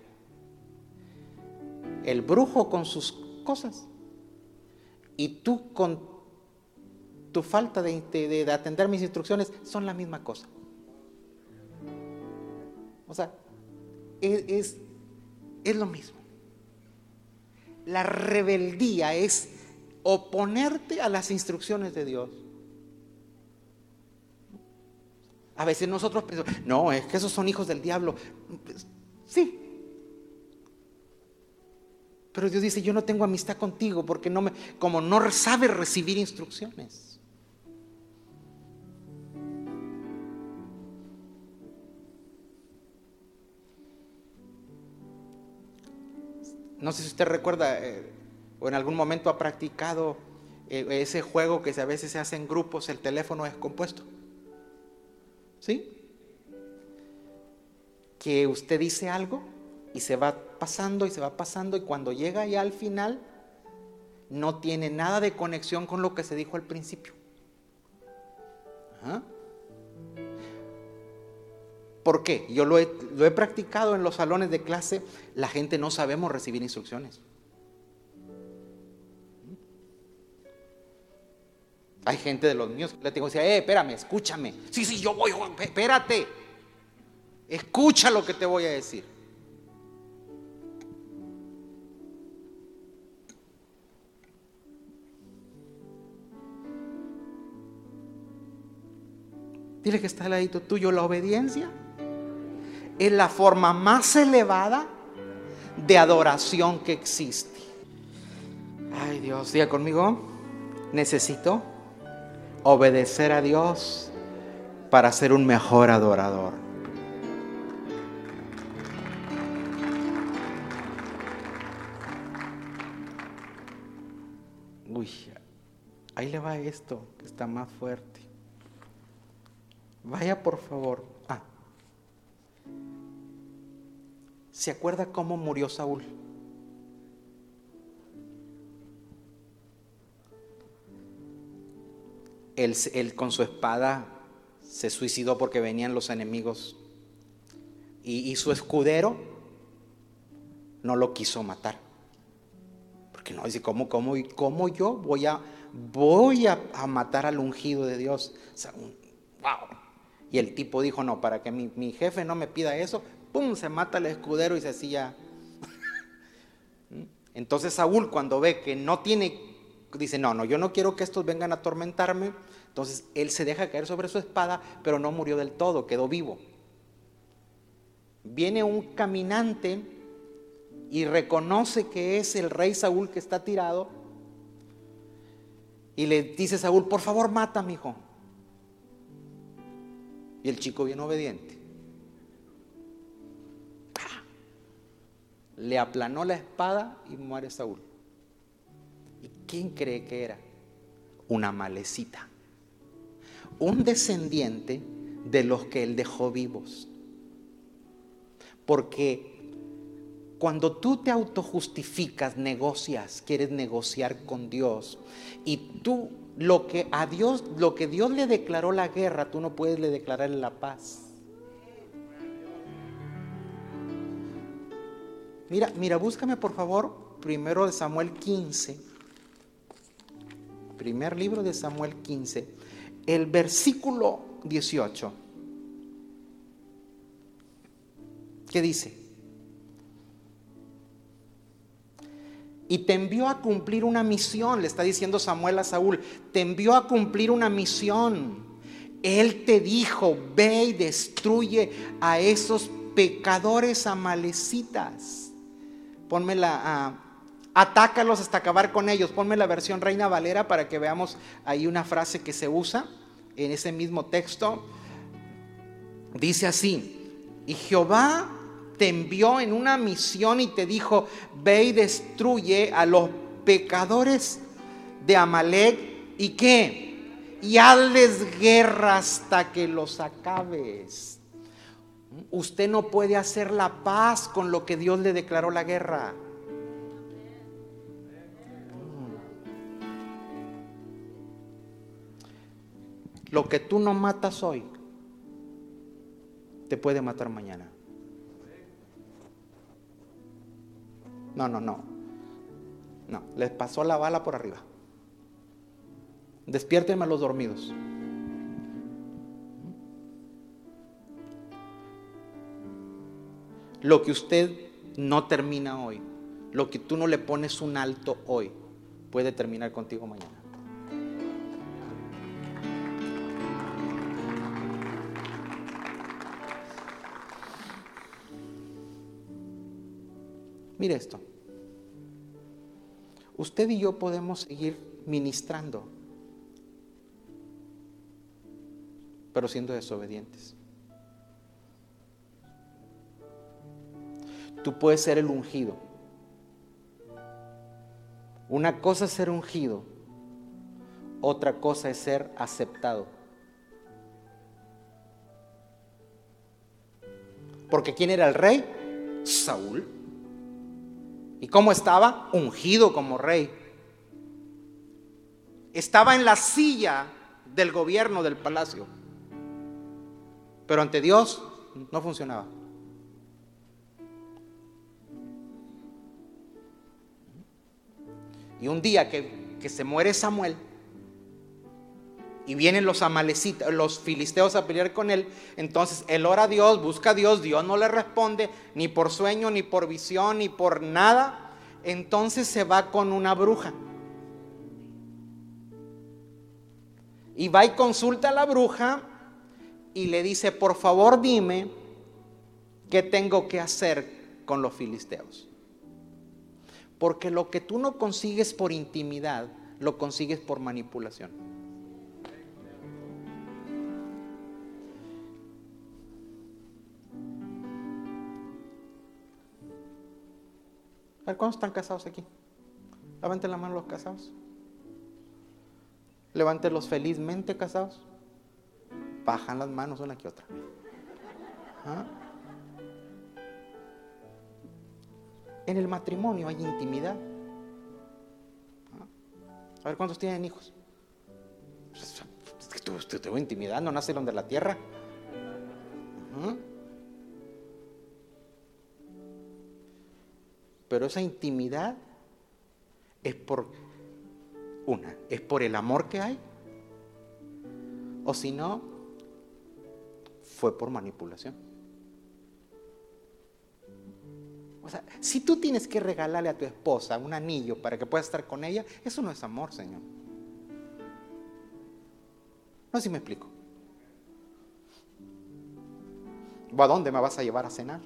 B: el brujo con sus cosas y tú con tu falta de, atender mis instrucciones son la misma cosa. O sea, es, es lo mismo. La rebeldía es oponerte a las instrucciones de Dios. A veces nosotros pensamos, no, es que esos son hijos del diablo. Sí. Pero Dios dice, yo no tengo amistad contigo porque no me, como no sabe recibir instrucciones. No sé si usted recuerda eh, o en algún momento ha practicado eh, ese juego que a veces se hace en grupos, el teléfono es compuesto. ¿Sí? que usted dice algo y se va pasando y se va pasando y cuando llega ya al final no tiene nada de conexión con lo que se dijo al principio. ¿Por qué? Yo lo he, practicado en los salones de clase, la gente no sabemos recibir instrucciones. Hay gente de los niños que le tengo que decir, eh, espérame, escúchame. Sí, sí, yo voy, espérate. Escucha lo que te voy a decir. Dile que está al ladito tuyo. La obediencia es la forma más elevada de adoración que existe. Ay Dios, diga conmigo, necesito obedecer a Dios para ser un mejor adorador. ahí le va esto, que está más fuerte. Vaya por favor. ¿Se acuerda cómo murió Saúl? Él, con su espada se suicidó porque venían los enemigos y, su escudero no lo quiso matar. Porque no, dice, ¿cómo, cómo, cómo yo voy a, voy a, matar al ungido de Dios? wow. Y el tipo dijo, no, para que mi, jefe no me pida eso, ¡pum! Se mata el escudero y se hacía... Entonces Saúl cuando ve que no tiene, dice, no, no, yo no quiero que estos vengan a atormentarme. Entonces él se deja caer sobre su espada, pero no murió del todo, quedó vivo. Viene un caminante y reconoce que es el rey Saúl que está tirado. Y le dice Saúl, por favor, mata, mi hijo. Y el chico bien obediente. Le aplanó la espada y muere Saúl. ¿Y quién cree que era? Una malecita. Un descendiente de los que él dejó vivos. Porque cuando tú te autojustificas, negocias, quieres negociar con Dios y tú lo que a Dios, lo que Dios le declaró la guerra, tú no puedes le declarar la paz. Mira, mira, búscame por favor primero de Samuel 15. Primer libro de Samuel 15, el versículo 18. ¿Qué dice? Y te envió a cumplir una misión, le está diciendo Samuel a Saúl, te envió a cumplir una misión. Él te dijo, ve y destruye a esos pecadores amalecitas. Ponme la, atácalos hasta acabar con ellos. Ponme la versión Reina Valera para que veamos ahí una frase que se usa en ese mismo texto. Dice así, y Jehová te envió en una misión y te dijo, ve y destruye a los pecadores de Amalek y qué? Y hazles guerra hasta que los acabes. Usted no puede hacer la paz con lo que Dios le declaró la guerra. Lo que tú no matas hoy, te puede matar mañana. No, no, no. No, les pasó la bala por arriba. Despiértenme a los dormidos. Lo que usted no termina hoy, lo que tú no le pones un alto hoy, puede terminar contigo mañana. Mire esto. Usted y yo podemos seguir ministrando, pero siendo desobedientes. Tú puedes ser el ungido. Una cosa es ser ungido, otra cosa es ser aceptado. Porque ¿quién era el rey? Saúl. ¿Y cómo estaba? Ungido como rey. Estaba en la silla del gobierno del palacio. Pero ante Dios no funcionaba. Y un día que, que se muere Samuel, y vienen los amalecitas, los filisteos a pelear con él, entonces él ora a Dios, busca a Dios, Dios no le responde ni por sueño, ni por visión, ni por nada, entonces se va con una bruja. Y va y consulta a la bruja y le dice, por favor dime qué tengo que hacer con los filisteos. Porque lo que tú no consigues por intimidad, lo consigues por manipulación. A ver, ¿cuántos están casados aquí? Levanten la mano los casados. Levanten los felizmente casados. Bajan las manos una que otra. ¿Ah? En el matrimonio hay intimidad. A ver, ¿cuántos tienen hijos? Usted tuvo intimidad, no nace donde la tierra. Pero esa intimidad es por una, es por el amor que hay. O si no, fue por manipulación. O sea, si tú tienes que regalarle a tu esposa un anillo para que pueda estar con ella, eso no es amor, Señor. No sé si me explico. ¿O a dónde me vas a llevar a cenar?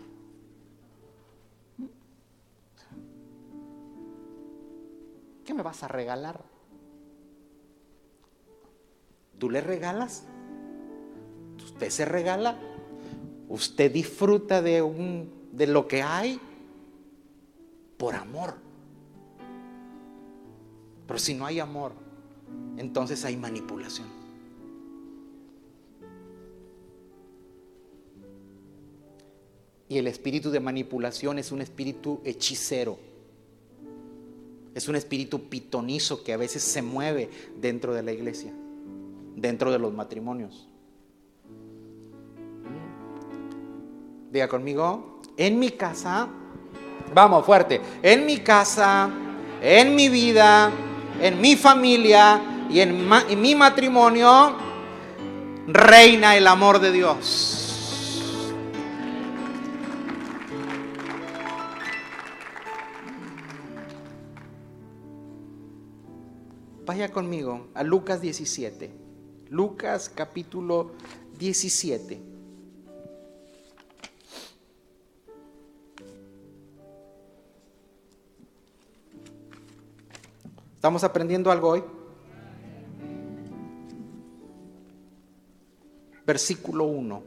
B: ¿Qué me vas a regalar? ¿Tú le regalas? ¿Usted se regala? ¿Usted disfruta de, un, de lo que hay? Por amor. Pero si no hay amor, entonces hay manipulación. Y el espíritu de manipulación es un espíritu hechicero. Es un espíritu pitonizo que a veces se mueve dentro de la iglesia, dentro de los matrimonios. Diga conmigo, en mi casa, vamos fuerte, en mi casa, en mi vida, en mi familia y en, mi matrimonio, reina el amor de Dios. Vaya conmigo a Lucas 17. Lucas capítulo 17. ¿Estamos aprendiendo algo hoy? Versículo 1.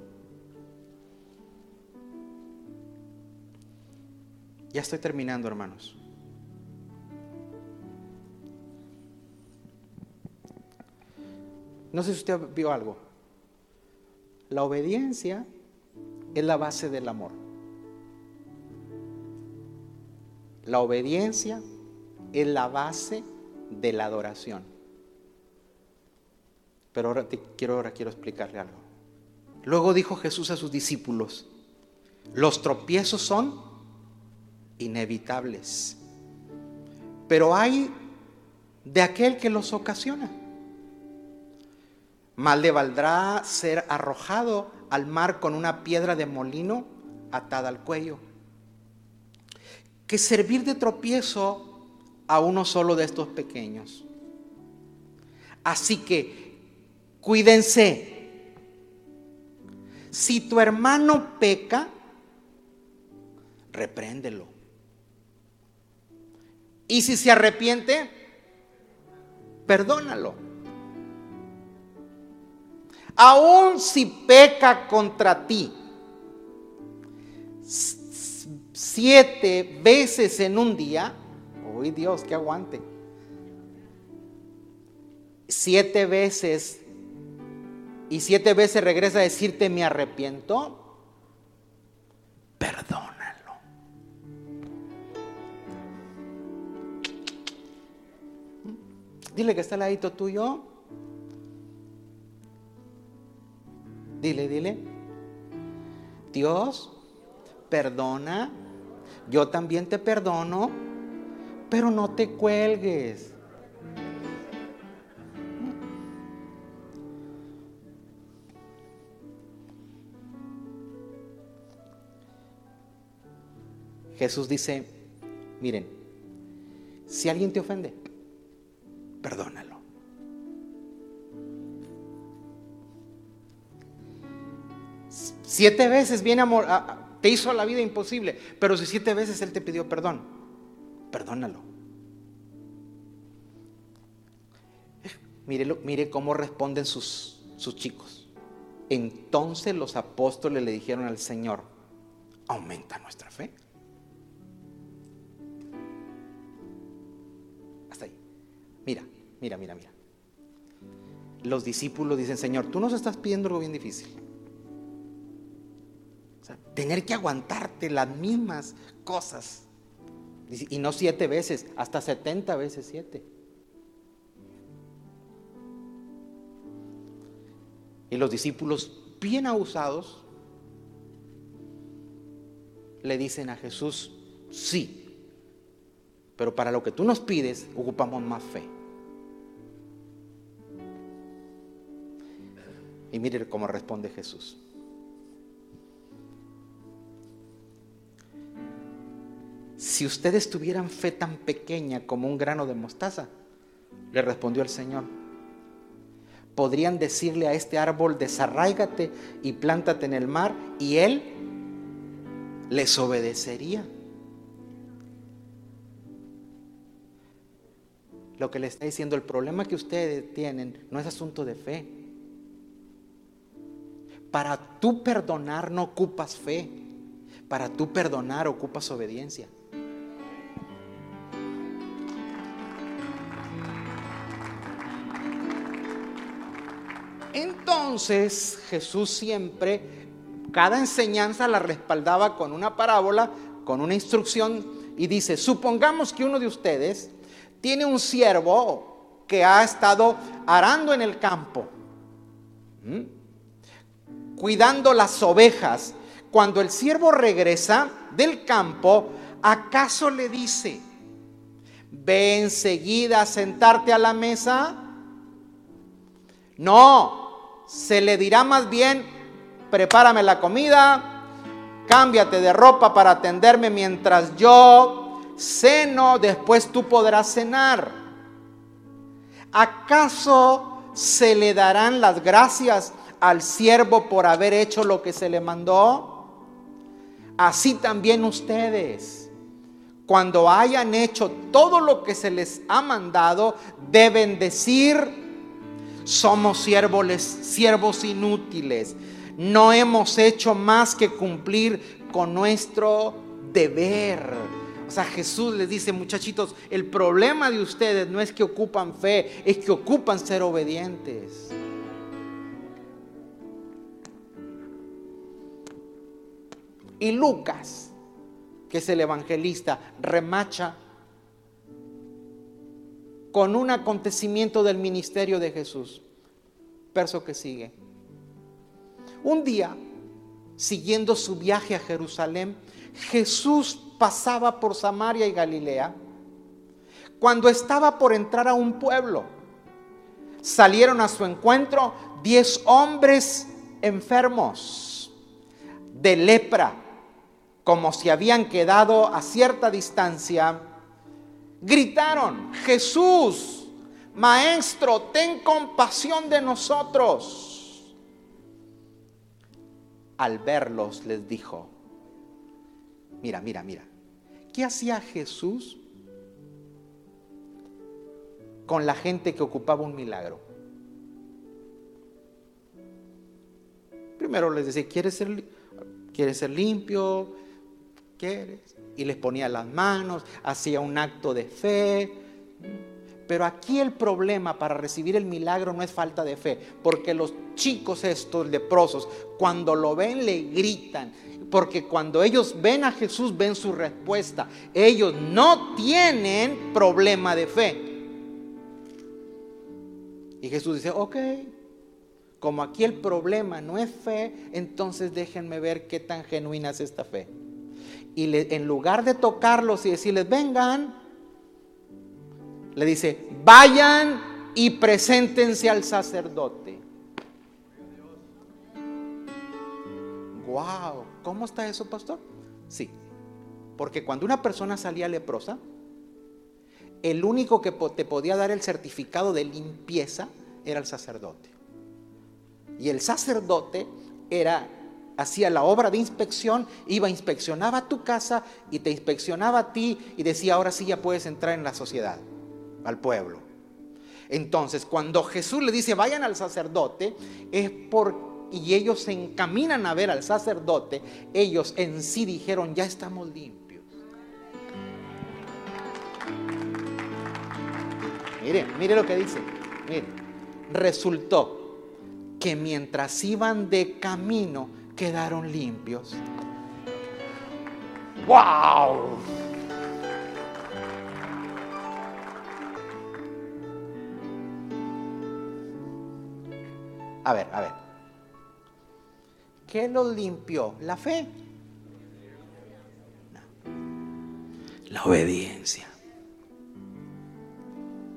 B: Ya estoy terminando, hermanos. No sé si usted vio algo. La obediencia es la base del amor. La obediencia es la base de la adoración. Pero ahora quiero, ahora quiero explicarle algo. Luego dijo Jesús a sus discípulos, los tropiezos son inevitables, pero hay de aquel que los ocasiona. Mal le valdrá ser arrojado al mar con una piedra de molino atada al cuello, que servir de tropiezo a uno solo de estos pequeños. Así que cuídense. Si tu hermano peca, repréndelo. Y si se arrepiente, perdónalo. Aun si peca contra ti siete veces en un día, uy Dios, que aguante. Siete veces y siete veces regresa a decirte me arrepiento, perdónalo. Dile que está al ladito tuyo. Dile, dile. Dios, perdona. Yo también te perdono, pero no te cuelgues. Jesús dice, miren, si alguien te ofende, perdónalo. Siete veces viene amor, te hizo la vida imposible, pero si siete veces Él te pidió perdón, perdónalo. Mire, mire cómo responden sus, sus chicos. Entonces los apóstoles le dijeron al Señor, aumenta nuestra fe. Hasta ahí. Mira, mira, mira, mira. Los discípulos dicen, Señor, tú nos estás pidiendo algo bien difícil tener que aguantarte las mismas cosas. Y no siete veces, hasta setenta veces siete. Y los discípulos, bien abusados, le dicen a Jesús, sí, pero para lo que tú nos pides, ocupamos más fe. Y mire cómo responde Jesús. Si ustedes tuvieran fe tan pequeña como un grano de mostaza, le respondió el Señor, podrían decirle a este árbol, desarráigate y plántate en el mar, y él les obedecería. Lo que le está diciendo, el problema que ustedes tienen no es asunto de fe. Para tú perdonar no ocupas fe. Para tú perdonar ocupas obediencia. Entonces Jesús siempre, cada enseñanza la respaldaba con una parábola, con una instrucción y dice, supongamos que uno de ustedes tiene un siervo que ha estado arando en el campo, cuidando las ovejas. Cuando el siervo regresa del campo, ¿acaso le dice, ve enseguida a sentarte a la mesa? No, se le dirá más bien, prepárame la comida, cámbiate de ropa para atenderme mientras yo Seno, después tú podrás cenar. ¿Acaso se le darán las gracias al siervo por haber hecho lo que se le mandó? Así también ustedes, cuando hayan hecho todo lo que se les ha mandado, deben decir, somos siervos, siervos inútiles. No hemos hecho más que cumplir con nuestro deber. O sea, Jesús les dice, muchachitos, el problema de ustedes no es que ocupan fe, es que ocupan ser obedientes. Y Lucas, que es el evangelista, remacha con un acontecimiento del ministerio de Jesús. Verso que sigue. Un día, siguiendo su viaje a Jerusalén, Jesús pasaba por Samaria y Galilea, cuando estaba por entrar a un pueblo, salieron a su encuentro diez hombres enfermos de lepra, como si habían quedado a cierta distancia, gritaron, Jesús, Maestro, ten compasión de nosotros. Al verlos les dijo, mira, mira, mira, ¿Qué hacía Jesús con la gente que ocupaba un milagro? Primero les decía, ¿quieres ser, ¿quieres ser limpio? ¿Quieres? Y les ponía las manos, hacía un acto de fe. Pero aquí el problema para recibir el milagro no es falta de fe, porque los chicos estos leprosos, cuando lo ven, le gritan, porque cuando ellos ven a Jesús, ven su respuesta. Ellos no tienen problema de fe. Y Jesús dice, ok, como aquí el problema no es fe, entonces déjenme ver qué tan genuina es esta fe. Y en lugar de tocarlos y decirles, vengan, le dice, vayan y preséntense al sacerdote. Wow, ¿cómo está eso, pastor? Sí, porque cuando una persona salía leprosa, el único que te podía dar el certificado de limpieza era el sacerdote. Y el sacerdote era hacía la obra de inspección, iba, inspeccionaba tu casa y te inspeccionaba a ti y decía, ahora sí ya puedes entrar en la sociedad, al pueblo. Entonces, cuando Jesús le dice, vayan al sacerdote, es porque y ellos se encaminan a ver al sacerdote, ellos en sí dijeron, ya estamos limpios. Mire, mire lo que dice. Mire, resultó que mientras iban de camino quedaron limpios. ¡Wow! A ver, a ver. ¿Qué los limpió? ¿La fe? La obediencia.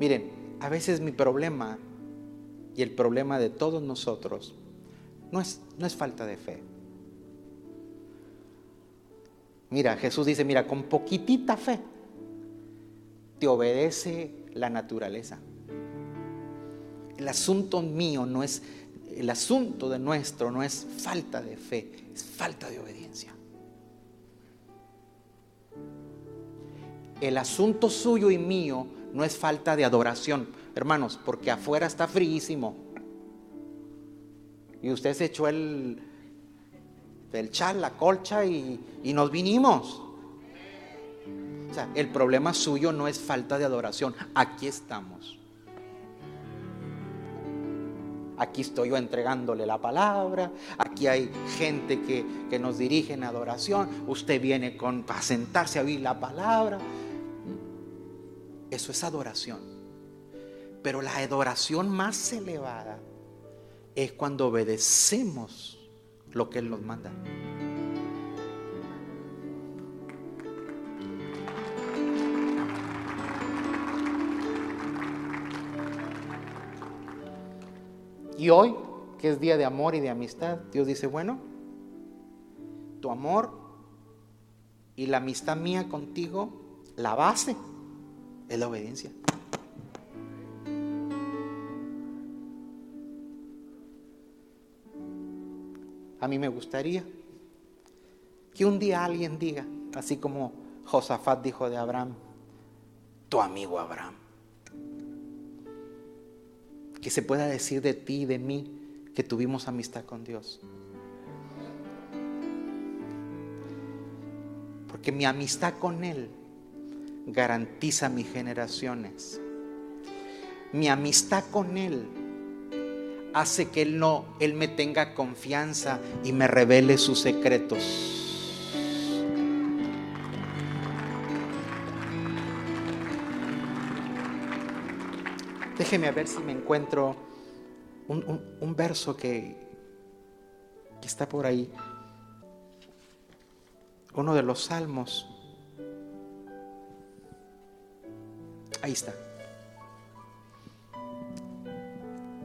B: Miren, a veces mi problema y el problema de todos nosotros no es, no es falta de fe. Mira, Jesús dice, mira, con poquitita fe te obedece la naturaleza. El asunto mío no es, el asunto de nuestro no es falta de fe, es falta de obediencia. El asunto suyo y mío no es falta de adoración, hermanos, porque afuera está fríísimo. Y usted se echó el, el chal, la colcha y, y nos vinimos. O sea, el problema suyo no es falta de adoración. Aquí estamos. Aquí estoy yo entregándole la palabra. Aquí hay gente que, que nos dirige en adoración. Usted viene con, para sentarse a oír la palabra. Eso es adoración. Pero la adoración más elevada es cuando obedecemos lo que Él nos manda. Y hoy, que es día de amor y de amistad, Dios dice, bueno, tu amor y la amistad mía contigo, la base es la obediencia. A mí me gustaría que un día alguien diga, así como Josafat dijo de Abraham, tu amigo Abraham, que se pueda decir de ti y de mí que tuvimos amistad con Dios. Porque mi amistad con Él garantiza mis generaciones. Mi amistad con Él hace que Él no, Él me tenga confianza y me revele sus secretos. Déjeme ver si me encuentro un, un- verso que está por ahí. Uno de los salmos. Ahí está.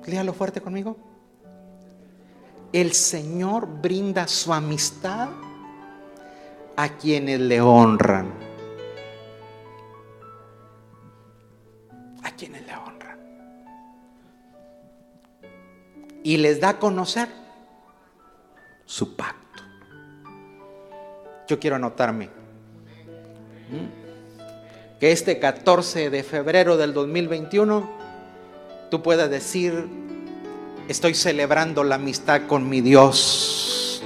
B: Léalo fuerte conmigo. El Señor brinda su amistad a quienes le honran. A quienes le honran. Y les da a conocer su pacto. Yo quiero anotarme que este 14 de febrero del 2021 tú puedas decir, estoy celebrando la amistad con mi Dios.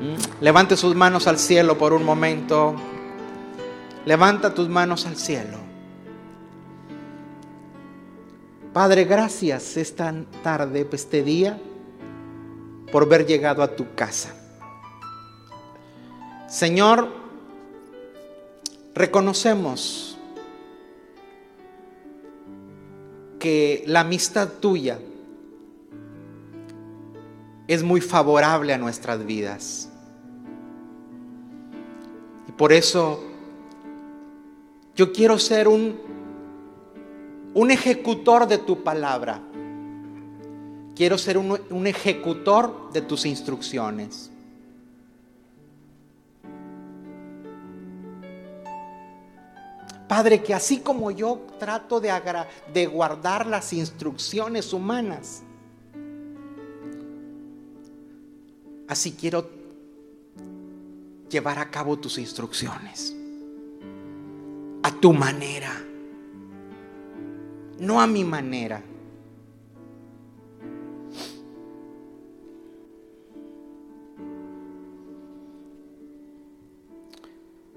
B: Mm. Levante sus manos al cielo por un momento. Levanta tus manos al cielo. Padre, gracias esta tarde, este día, por haber llegado a tu casa. Señor, reconocemos que la amistad tuya es muy favorable a nuestras vidas. Y por eso yo quiero ser un, un ejecutor de tu palabra. Quiero ser un, un ejecutor de tus instrucciones. Padre, que así como yo trato de, guardar las instrucciones humanas, así quiero llevar a cabo tus instrucciones. A tu manera. No a mi manera.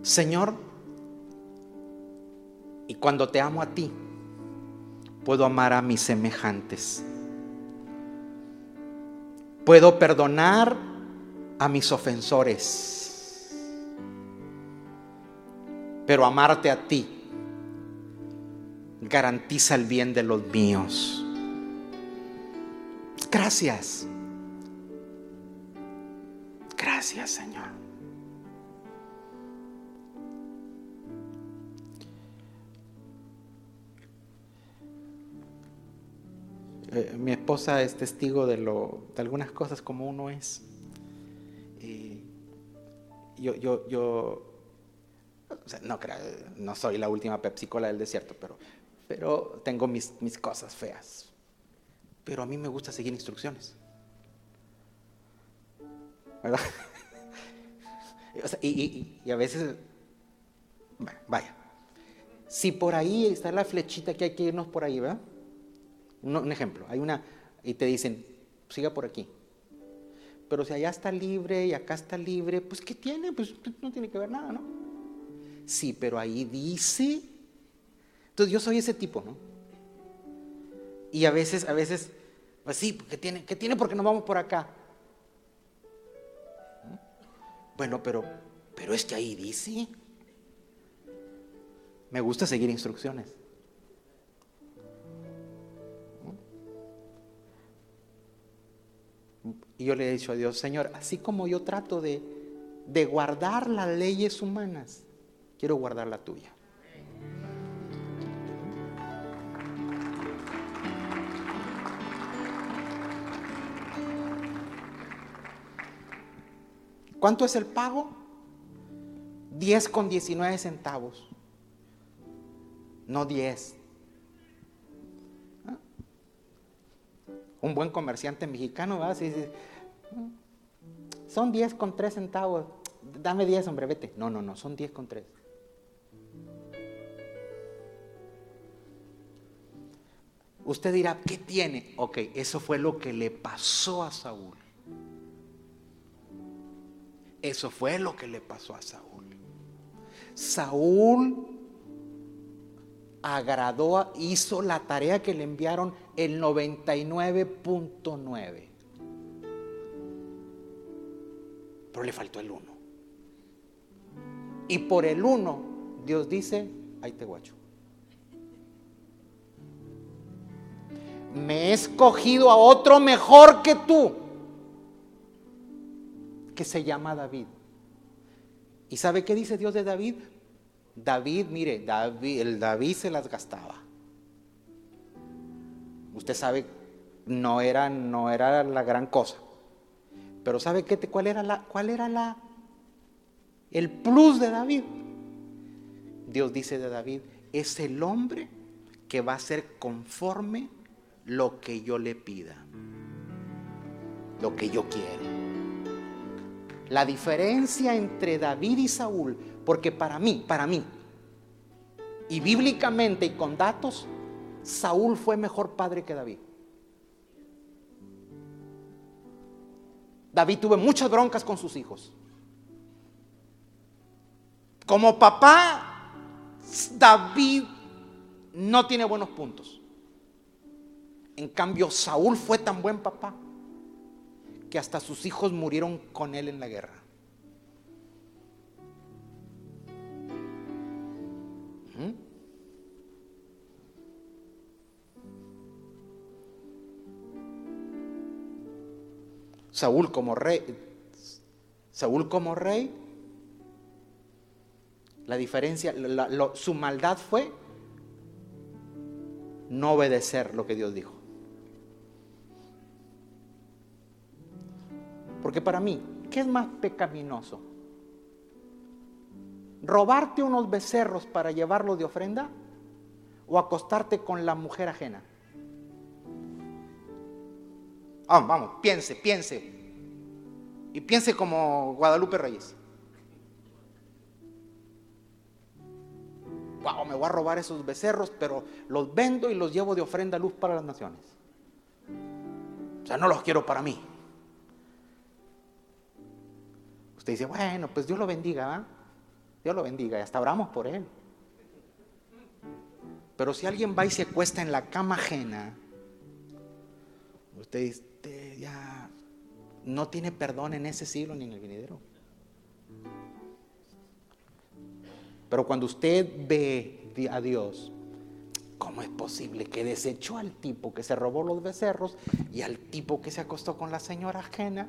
B: Señor, y cuando te amo a ti, puedo amar a mis semejantes. Puedo perdonar a mis ofensores. Pero amarte a ti garantiza el bien de los míos. Gracias. Gracias, Señor. Eh, mi esposa es testigo de, lo, de algunas cosas como uno es. Yo, yo, yo, no soy la última Pepsi Cola del desierto, pero, pero tengo mis, mis cosas feas. Pero a mí me gusta seguir instrucciones. ¿Verdad? Y, y- y a veces, vaya, si por ahí está la flechita que hay que irnos por ahí, ¿verdad? Un, ejemplo, hay una, y te dicen, siga por aquí. Pero si allá está libre y acá está libre, pues ¿qué tiene? Pues no tiene que ver nada, ¿no? Sí, pero ahí dice. Entonces yo soy ese tipo, ¿no? Y a veces, a veces, pues sí, ¿qué tiene? ¿Qué tiene porque nos vamos por acá? Bueno, pero, pero es que ahí dice. Me gusta seguir instrucciones. Y yo le he dicho a Dios, Señor, así como yo trato de, de guardar las leyes humanas, quiero guardar la tuya. ¿Cuánto es el pago? 10 con 19 centavos. No 10. Un buen comerciante mexicano, ¿verdad? Sí, sí. Son 10 con 3 centavos. Dame 10, hombre, vete. No, no, no, son 10 con 3. Usted dirá, ¿qué tiene? Ok, eso fue lo que le pasó a Saúl. Eso fue lo que le pasó a Saúl. Saúl agradó, hizo la tarea que le enviaron el 99.9. Pero le faltó el 1. Y por el 1, Dios dice, ahí te guacho. Me he escogido a otro mejor que tú, que se llama David. ¿Y sabe qué dice Dios de David? David, mire, David, el David se las gastaba. Usted sabe, no era, no era la gran cosa. Pero ¿sabe qué, cuál era la, cuál era la, el plus de David? Dios dice de David, es el hombre que va a ser conforme lo que yo le pida, lo que yo quiero. La diferencia entre David y Saúl, porque para mí, para mí, y bíblicamente y con datos, Saúl fue mejor padre que David. David tuvo muchas broncas con sus hijos. Como papá, David no tiene buenos puntos. En cambio, Saúl fue tan buen papá que hasta sus hijos murieron con él en la guerra. ¿Mm? Saúl como rey, Saúl como rey, la diferencia, la- su maldad fue no obedecer lo que Dios dijo. Porque para mí, ¿qué es más pecaminoso? ¿Robarte unos becerros para llevarlos de ofrenda? ¿O acostarte con la mujer ajena? Ah, vamos, piense, piense. Y piense como Guadalupe Reyes. Wow, me voy a robar esos becerros, pero los vendo y los llevo de ofrenda a luz para las naciones. O sea, no los quiero para mí. Usted dice, bueno, pues Dios lo bendiga, ¿va? Dios lo bendiga, y hasta oramos por él. Pero si alguien va y se acuesta en la cama ajena, usted dice, "Usted ya no tiene perdón en ese siglo ni en el venidero. Pero cuando usted ve a Dios, ¿cómo es posible que desechó al tipo que se robó los becerros y al tipo que se acostó con la señora ajena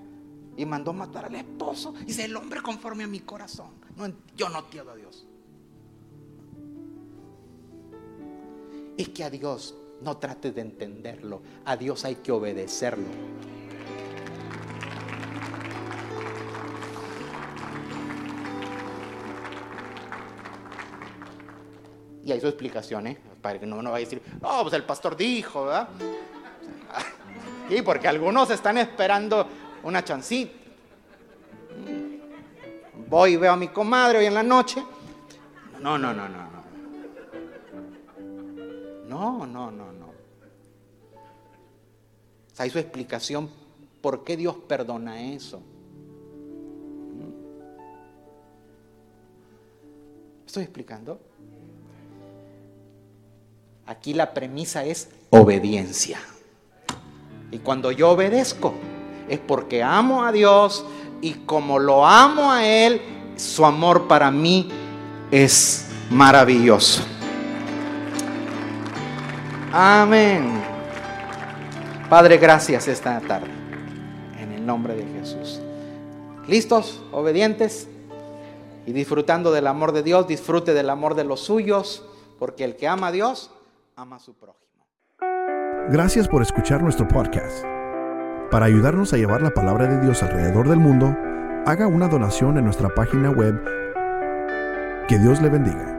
B: y mandó matar al esposo? Dice, el hombre conforme a mi corazón. Yo no entiendo a Dios. Es que a Dios no trates de entenderlo, a Dios hay que obedecerlo. Y hay su explicación, ¿eh? Para que no uno vaya a decir, oh, pues el pastor dijo, ¿verdad? Y sí, porque algunos están esperando una chancita. Voy y veo a mi comadre hoy en la noche. No, no, no, no, no. No, no, no, no. Hay su explicación por qué Dios perdona eso. ¿Estoy explicando? Aquí la premisa es obediencia. Y cuando yo obedezco es porque amo a Dios y como lo amo a Él, su amor para mí es maravilloso. Amén. Padre, gracias esta tarde. En el nombre de Jesús. ¿Listos? ¿Obedientes? Y disfrutando del amor de Dios, disfrute del amor de los suyos, porque el que ama a Dios, ama a su prójimo.
A: Gracias por escuchar nuestro podcast. Para ayudarnos a llevar la palabra de Dios alrededor del mundo, haga una donación en nuestra página web. Que Dios le bendiga.